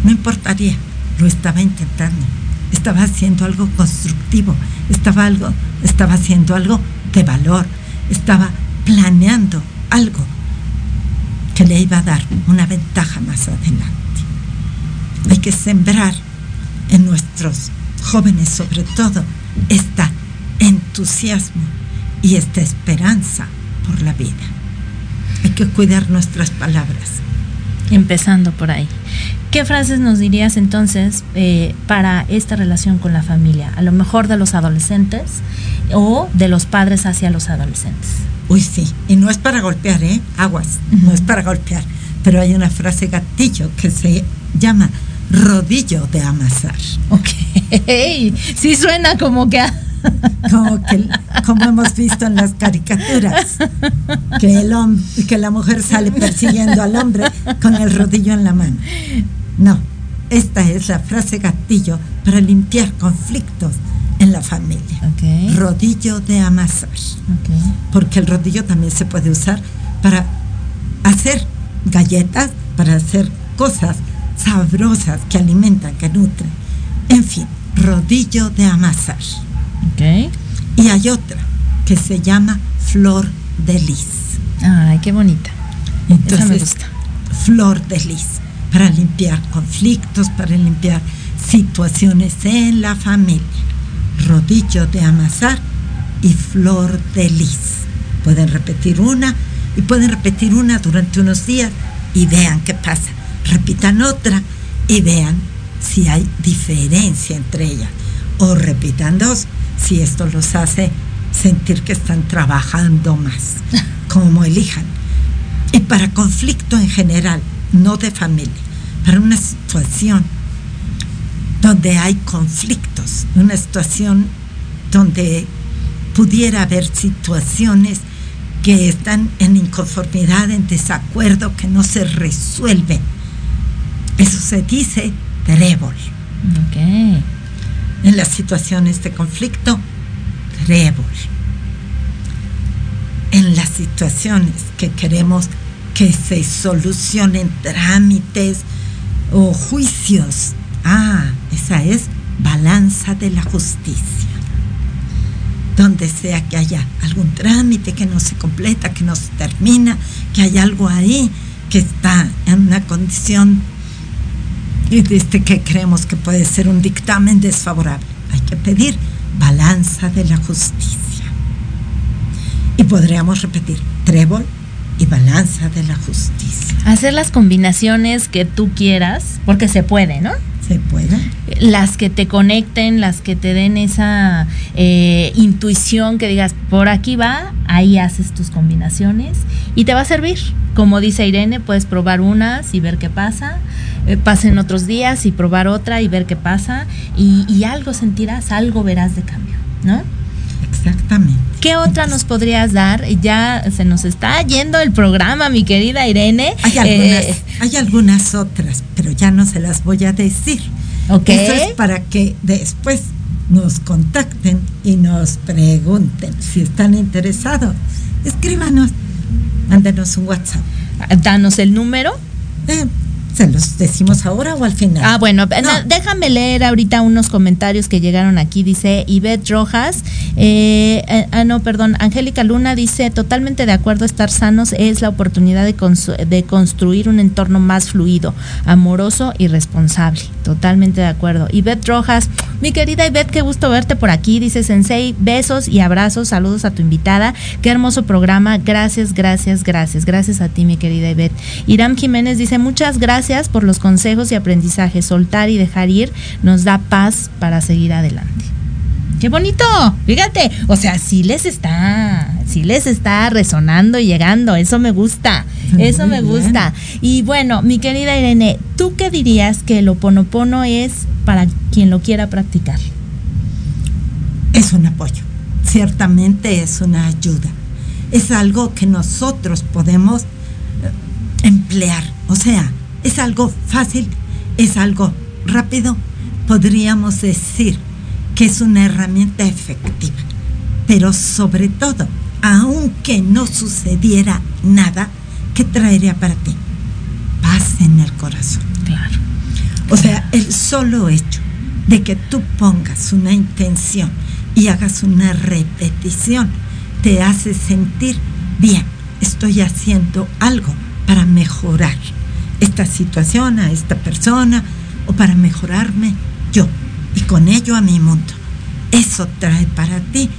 no importaría, lo estaba intentando, estaba haciendo algo constructivo, estaba, algo, estaba haciendo algo de valor, estaba planeando algo que le iba a dar una ventaja más adelante. Hay que sembrar en nuestros jóvenes sobre todo, este entusiasmo y esta esperanza por la vida. Hay que cuidar nuestras palabras. Empezando por ahí. ¿Qué frases nos dirías entonces eh, para esta relación con la familia? A lo mejor de los adolescentes o de los padres hacia los adolescentes. Uy, sí. Y no es para golpear, ¿eh? Aguas. No es para golpear. Pero hay una frase gatillo que se llama rodillo de amasar. Ok, sí suena como que... Como, que, como hemos visto en las caricaturas, que, el hombre, que la mujer sale persiguiendo al hombre con el rodillo en la mano. No, esta es la frase gatillo para limpiar conflictos en la familia. Rodillo de amasar. Porque el rodillo también se puede usar para hacer galletas, para hacer cosas sabrosas que alimentan, que nutren. En fin, rodillo de amasar. Y hay otra que se llama flor de lis. Ay, qué bonita. Entonces, flor de lis, para limpiar conflictos, para limpiar situaciones en la familia. Rodillo de amasar y flor de lis. Pueden repetir una y pueden repetir una durante unos días y vean qué pasa repitan otra y vean si hay diferencia entre ellas. O repitan dos si esto los hace sentir que están trabajando más, [laughs] como elijan. Y para conflicto en general, no de familia, para una situación donde hay conflictos, una situación donde pudiera haber situaciones que están en inconformidad, en desacuerdo, que no se resuelven eso se dice trébol. En las situaciones de conflicto, trébol. En las situaciones que queremos que se solucionen trámites o juicios. Ah, esa es balanza de la justicia. Donde sea que haya algún trámite que no se completa, que no se termina, que hay algo ahí que está en una condición este, que creemos que puede ser un dictamen desfavorable. Hay que pedir balanza de la justicia. Y podríamos repetir, trébol y balanza de la justicia. Hacer las combinaciones que tú quieras, porque se puede, ¿no? Se puede. Las que te conecten, las que te den esa eh, intuición que digas, por aquí va, ahí haces tus combinaciones y te va a servir. Como dice Irene, puedes probar unas y ver qué pasa. Eh, pasen otros días y probar otra y ver qué pasa. Y, y algo sentirás, algo verás de cambio, ¿no? Exactamente. ¿Qué otra nos podrías dar? Ya se nos está yendo el programa, mi querida Irene. Hay algunas, eh, hay algunas otras, pero ya no se las voy a decir. Ok. Eso es para que después nos contacten y nos pregunten si están interesados. Escríbanos, mándenos un WhatsApp. Danos el número. Eh, ¿Se los decimos ahora o al final? Ah, bueno, no. déjame leer ahorita unos comentarios que llegaron aquí. Dice Ivette Rojas, eh, eh, ah, no, perdón, Angélica Luna dice, totalmente de acuerdo, estar sanos es la oportunidad de, de construir un entorno más fluido, amoroso y responsable. Totalmente de acuerdo. Ivette Rojas, mi querida Ivette, qué gusto verte por aquí. Dice Sensei, besos y abrazos, saludos a tu invitada. Qué hermoso programa. Gracias, gracias, gracias. Gracias a ti, mi querida Ivette. Iram Jiménez dice, muchas gracias gracias por los consejos y aprendizajes. Soltar y dejar ir nos da paz para seguir adelante. ¡Qué bonito! Fíjate, o sea, sí les está, sí les está resonando y llegando. Eso me gusta, eso me gusta. Y bueno, mi querida Irene, ¿tú qué dirías que el oponopono es para quien lo quiera practicar? Es un apoyo, ciertamente es una ayuda. Es algo que nosotros podemos eh, emplear. O sea, es algo fácil, es algo rápido. Podríamos decir que es una herramienta efectiva. Pero sobre todo, aunque no sucediera nada, ¿qué traería para ti? Paz en el corazón. Claro. O sea, el solo hecho de que tú pongas una intención y hagas una repetición te hace sentir bien, estoy haciendo algo para mejorar esta situación, a esta persona, o para mejorarme yo y con ello a mi mundo. Eso trae para ti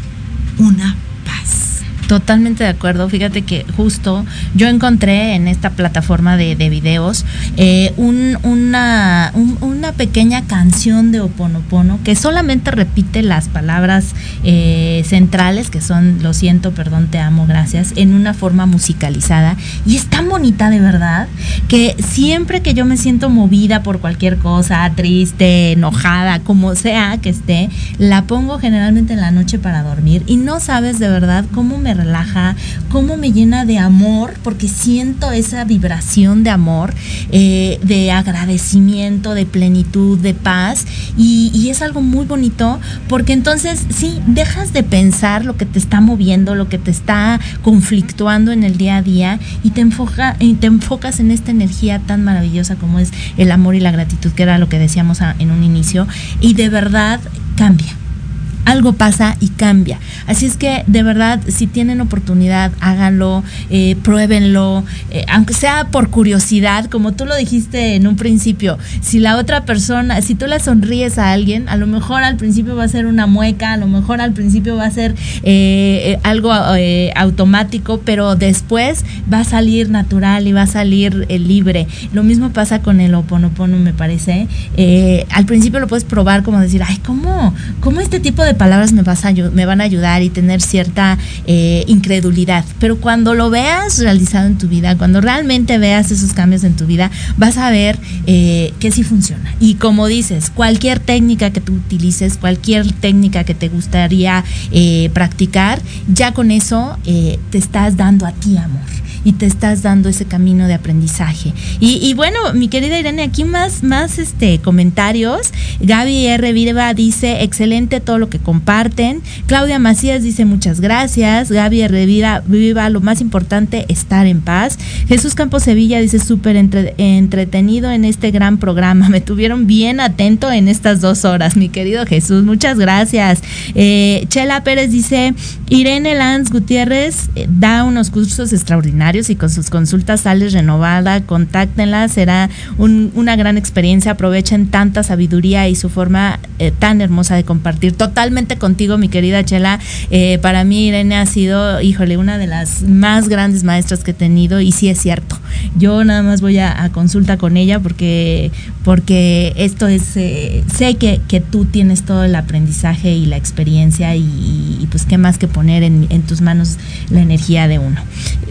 una paz. Totalmente de acuerdo. Fíjate que justo yo encontré en esta plataforma de, videos eh, una, pequeña canción de Oponopono que solamente repite las palabras eh, centrales, que son lo siento, perdón, te amo, gracias, en una forma musicalizada. Y es tan bonita de verdad que siempre que yo me siento movida por cualquier cosa, triste, enojada, como sea que esté, la pongo generalmente en la noche para dormir y no sabes de verdad cómo me relaja, cómo me llena de amor, porque siento esa vibración de amor, eh, de agradecimiento, de plenitud, de paz, y, es algo muy bonito, porque entonces sí, dejas de pensar lo que te está moviendo, lo que te está conflictuando en el día a día, y te, enfoca, y te enfocas en esta energía tan maravillosa como es el amor y la gratitud, que era lo que decíamos en un inicio, y de verdad cambia algo pasa y cambia. Así es que de verdad, si tienen oportunidad, háganlo, eh, pruébenlo, eh, aunque sea por curiosidad, como tú lo dijiste en un principio, si la otra persona, si tú le sonríes a alguien, a lo mejor al principio va a ser una mueca, a lo mejor al principio va a ser eh, algo automático, pero después va a salir natural y va a salir libre. Lo mismo pasa con el oponopono, me parece. al principio lo puedes probar como decir, ay, ¿cómo, cómo este tipo de palabras me, vas a, me van a ayudar y tener cierta eh, incredulidad. Pero cuando lo veas realizado en tu vida, cuando realmente veas esos cambios en tu vida, vas a ver eh, que sí funciona. Y como dices, cualquier técnica que tú utilices, cualquier técnica que te gustaría eh, practicar, ya con eso te estás dando a ti amor y te estás dando ese camino de aprendizaje. Y, bueno, mi querida Irene, aquí más, más este, comentarios. Gaby R. Viva dice, excelente todo lo que comparten. Claudia Macías dice, muchas gracias. Gaby R. Viva, Viva lo más importante, estar en paz. Jesús Campos Sevilla dice, súper entretenido en este gran programa. [laughs] Me tuvieron bien atento en estas dos horas, mi querido Jesús. Muchas gracias. Eh, Chela Pérez dice, Irene Lanz Gutiérrez eh, da unos cursos extraordinarios y con sus consultas sales renovada. Contáctenla, será una gran experiencia. Aprovechen tanta sabiduría y su forma eh, tan hermosa de compartir. Totalmente contigo, mi querida Chela. Eh, para mí, Irene ha sido, híjole, una de las más grandes maestras que he tenido y sí es cierto. Yo nada más voy a, consulta con ella porque, porque esto es, sé que, que, tú tienes todo el aprendizaje y la experiencia y, pues qué más que poner en, tus manos la energía de uno.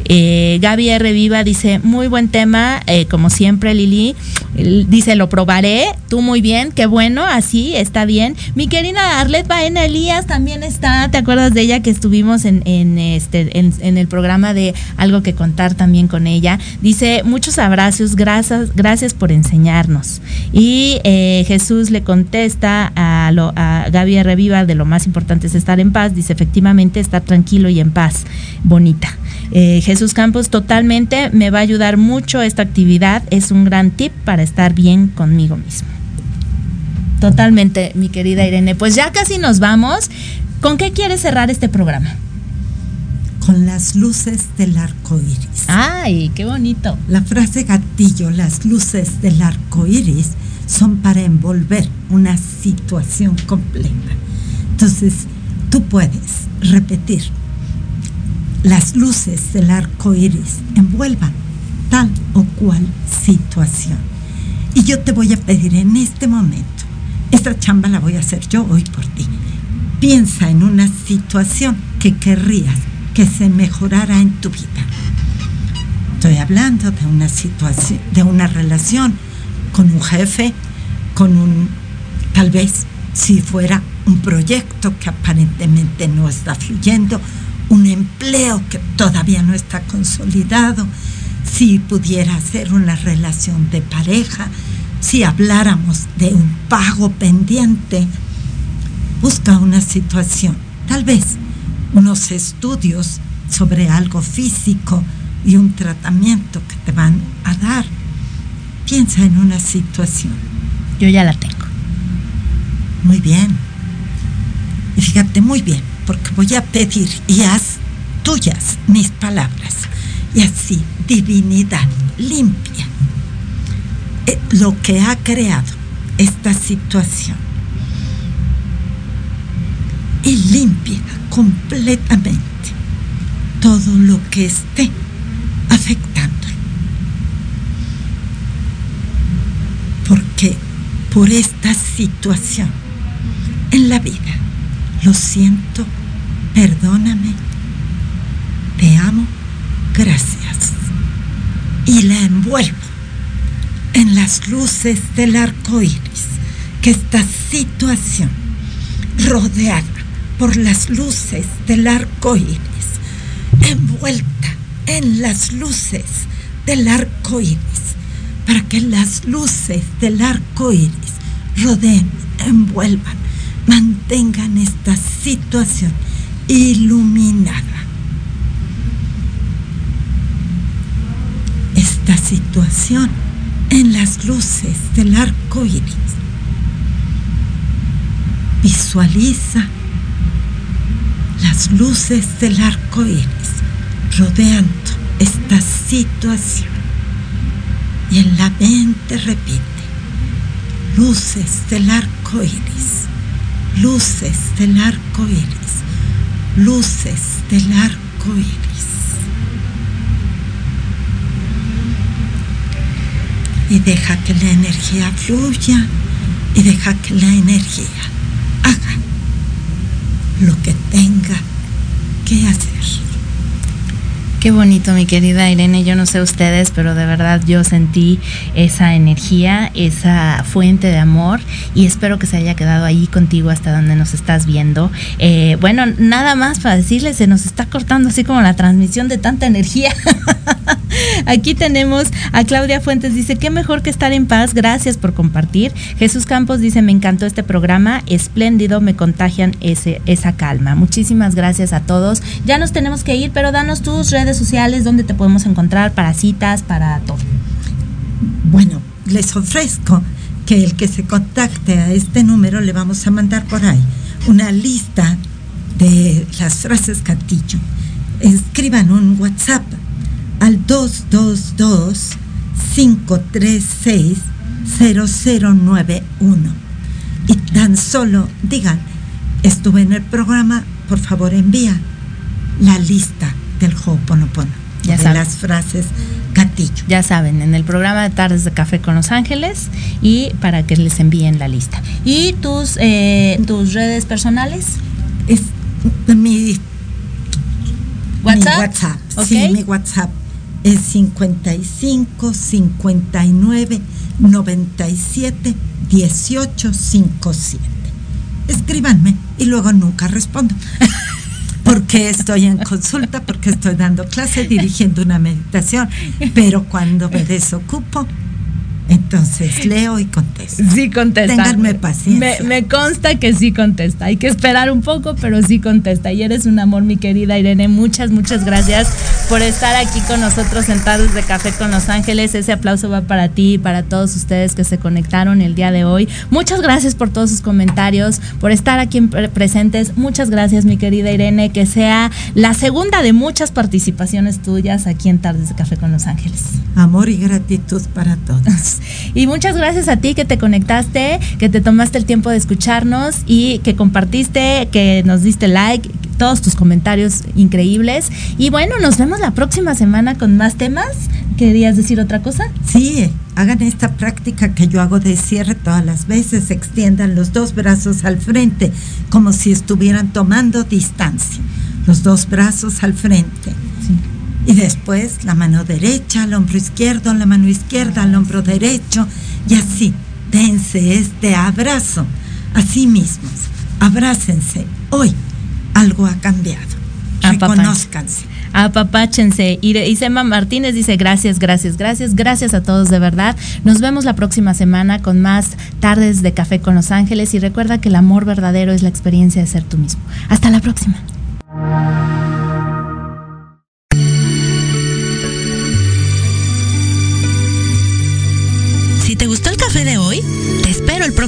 Eh, Gaby R. Viva dice, muy buen tema, eh, como siempre Lili. Dice, lo probaré, tú muy bien, qué bueno, así, está bien. Mi querida Arlet Baena Elías también está, ¿te acuerdas de ella que estuvimos en, este, en, el programa de Algo que contar también con ella? Dice, muchos abrazos, gracias, gracias por enseñarnos. Y eh, Jesús le contesta a, lo, a Gaby R. Viva, de lo más importante es estar en paz, dice, efectivamente, estar tranquilo y en paz, bonita. Eh, Jesús Campos, totalmente me va a ayudar mucho esta actividad. Es un gran tip para estar bien conmigo mismo. Totalmente, mi querida Irene. Pues ya casi nos vamos. ¿Con qué quieres cerrar este programa? Con las luces del arco iris. ¡Ay, qué bonito! La frase gatillo, las luces del arco iris, son para envolver una situación completa. Entonces, tú puedes repetir las luces del arco iris envuelvan tal o cual situación. Y yo te voy a pedir en este momento, esta chamba la voy a hacer yo hoy por ti. Piensa en una situación que querrías que se mejorara en tu vida. Estoy hablando de una situación, de una relación con un jefe, con un, tal vez si fuera un proyecto que aparentemente no está fluyendo, un empleo que todavía no está consolidado, si pudiera ser una relación de pareja, si habláramos de un pago pendiente, busca una situación, tal vez unos estudios sobre algo físico y un tratamiento que te van a dar. Piensa en una situación. Yo ya la tengo. Muy bien. Y fíjate muy bien porque voy a pedir y haz tuyas mis palabras. Y así, divinidad limpia eh, lo que ha creado esta situación. Y limpia completamente todo lo que esté afectando. Porque por esta situación en la vida lo siento, perdóname, te amo, gracias. Y la envuelvo en las luces del arco iris, que esta situación, rodeada por las luces del arco iris, envuelta en las luces del arco iris, para que las luces del arco iris rodeen, envuelvan mantengan esta situación iluminada. Esta situación en las luces del arco iris. Visualiza las luces del arco iris rodeando esta situación. Y en la mente repite, luces del arco iris luces del arco iris, luces del arco iris. Y deja que la energía fluya y deja que la energía haga lo que tenga que hacer. Qué bonito, mi querida Irene. Yo no sé ustedes, pero de verdad yo sentí esa energía, esa fuente de amor y espero que se haya quedado ahí contigo hasta donde nos estás viendo. Eh, bueno, nada más para decirles, se nos está cortando así como la transmisión de tanta energía. [laughs] Aquí tenemos a Claudia Fuentes, dice, qué mejor que estar en paz, gracias por compartir. Jesús Campos dice, me encantó este programa, espléndido, me contagian ese, esa calma. Muchísimas gracias a todos. Ya nos tenemos que ir, pero danos tus redes sociales donde te podemos encontrar para citas, para todo. Bueno, les ofrezco que el que se contacte a este número le vamos a mandar por ahí una lista de las frases Castillo. Escriban un WhatsApp al 222 536 0091 y tan solo digan, estuve en el programa, por favor envía la lista del Ho'oponopono. Ya de las frases gatillo. Ya saben, en el programa de Tardes de Café con Los Ángeles y para que les envíen la lista. ¿Y tus, eh, tus redes personales? Es mi WhatsApp. Sí, mi WhatsApp es 55 59 97 18 57. Escríbanme y luego nunca respondo. [laughs] porque estoy en consulta, porque estoy dando clase, dirigiendo una meditación, pero cuando me desocupo, entonces leo y contesto. Sí contesta. Ténganme paciencia. Me, consta que sí contesta. Hay que esperar un poco, pero sí contesta. Y eres un amor, mi querida Irene. Muchas, muchas gracias por estar aquí con nosotros sentados de café con Los Ángeles. Ese aplauso va para ti y para todos ustedes que se conectaron el día de hoy. Muchas gracias por todos sus comentarios, por estar aquí presentes. Muchas gracias, mi querida Irene. Que sea la segunda de muchas participaciones tuyas aquí en Tardes de Café con Los Ángeles. Amor y gratitud para todos. [laughs] Y muchas gracias a ti que te conectaste, que te tomaste el tiempo de escucharnos y que compartiste, que nos diste like, todos tus comentarios increíbles. Y bueno, nos vemos la próxima semana con más temas. ¿Querías decir otra cosa? Sí, hagan esta práctica que yo hago de cierre todas las veces, extiendan los dos brazos al frente, como si estuvieran tomando distancia. Los dos brazos al frente. Y después la mano derecha, al hombro izquierdo, la mano izquierda, al hombro derecho. Y así, dense este abrazo a sí mismos. Abrácense. Hoy algo ha cambiado. Reconózcanse. Apapáchense. Y, Sema Martínez dice gracias, gracias, gracias, gracias a todos de verdad. Nos vemos la próxima semana con más tardes de café con los ángeles y recuerda que el amor verdadero es la experiencia de ser tú mismo. Hasta la próxima.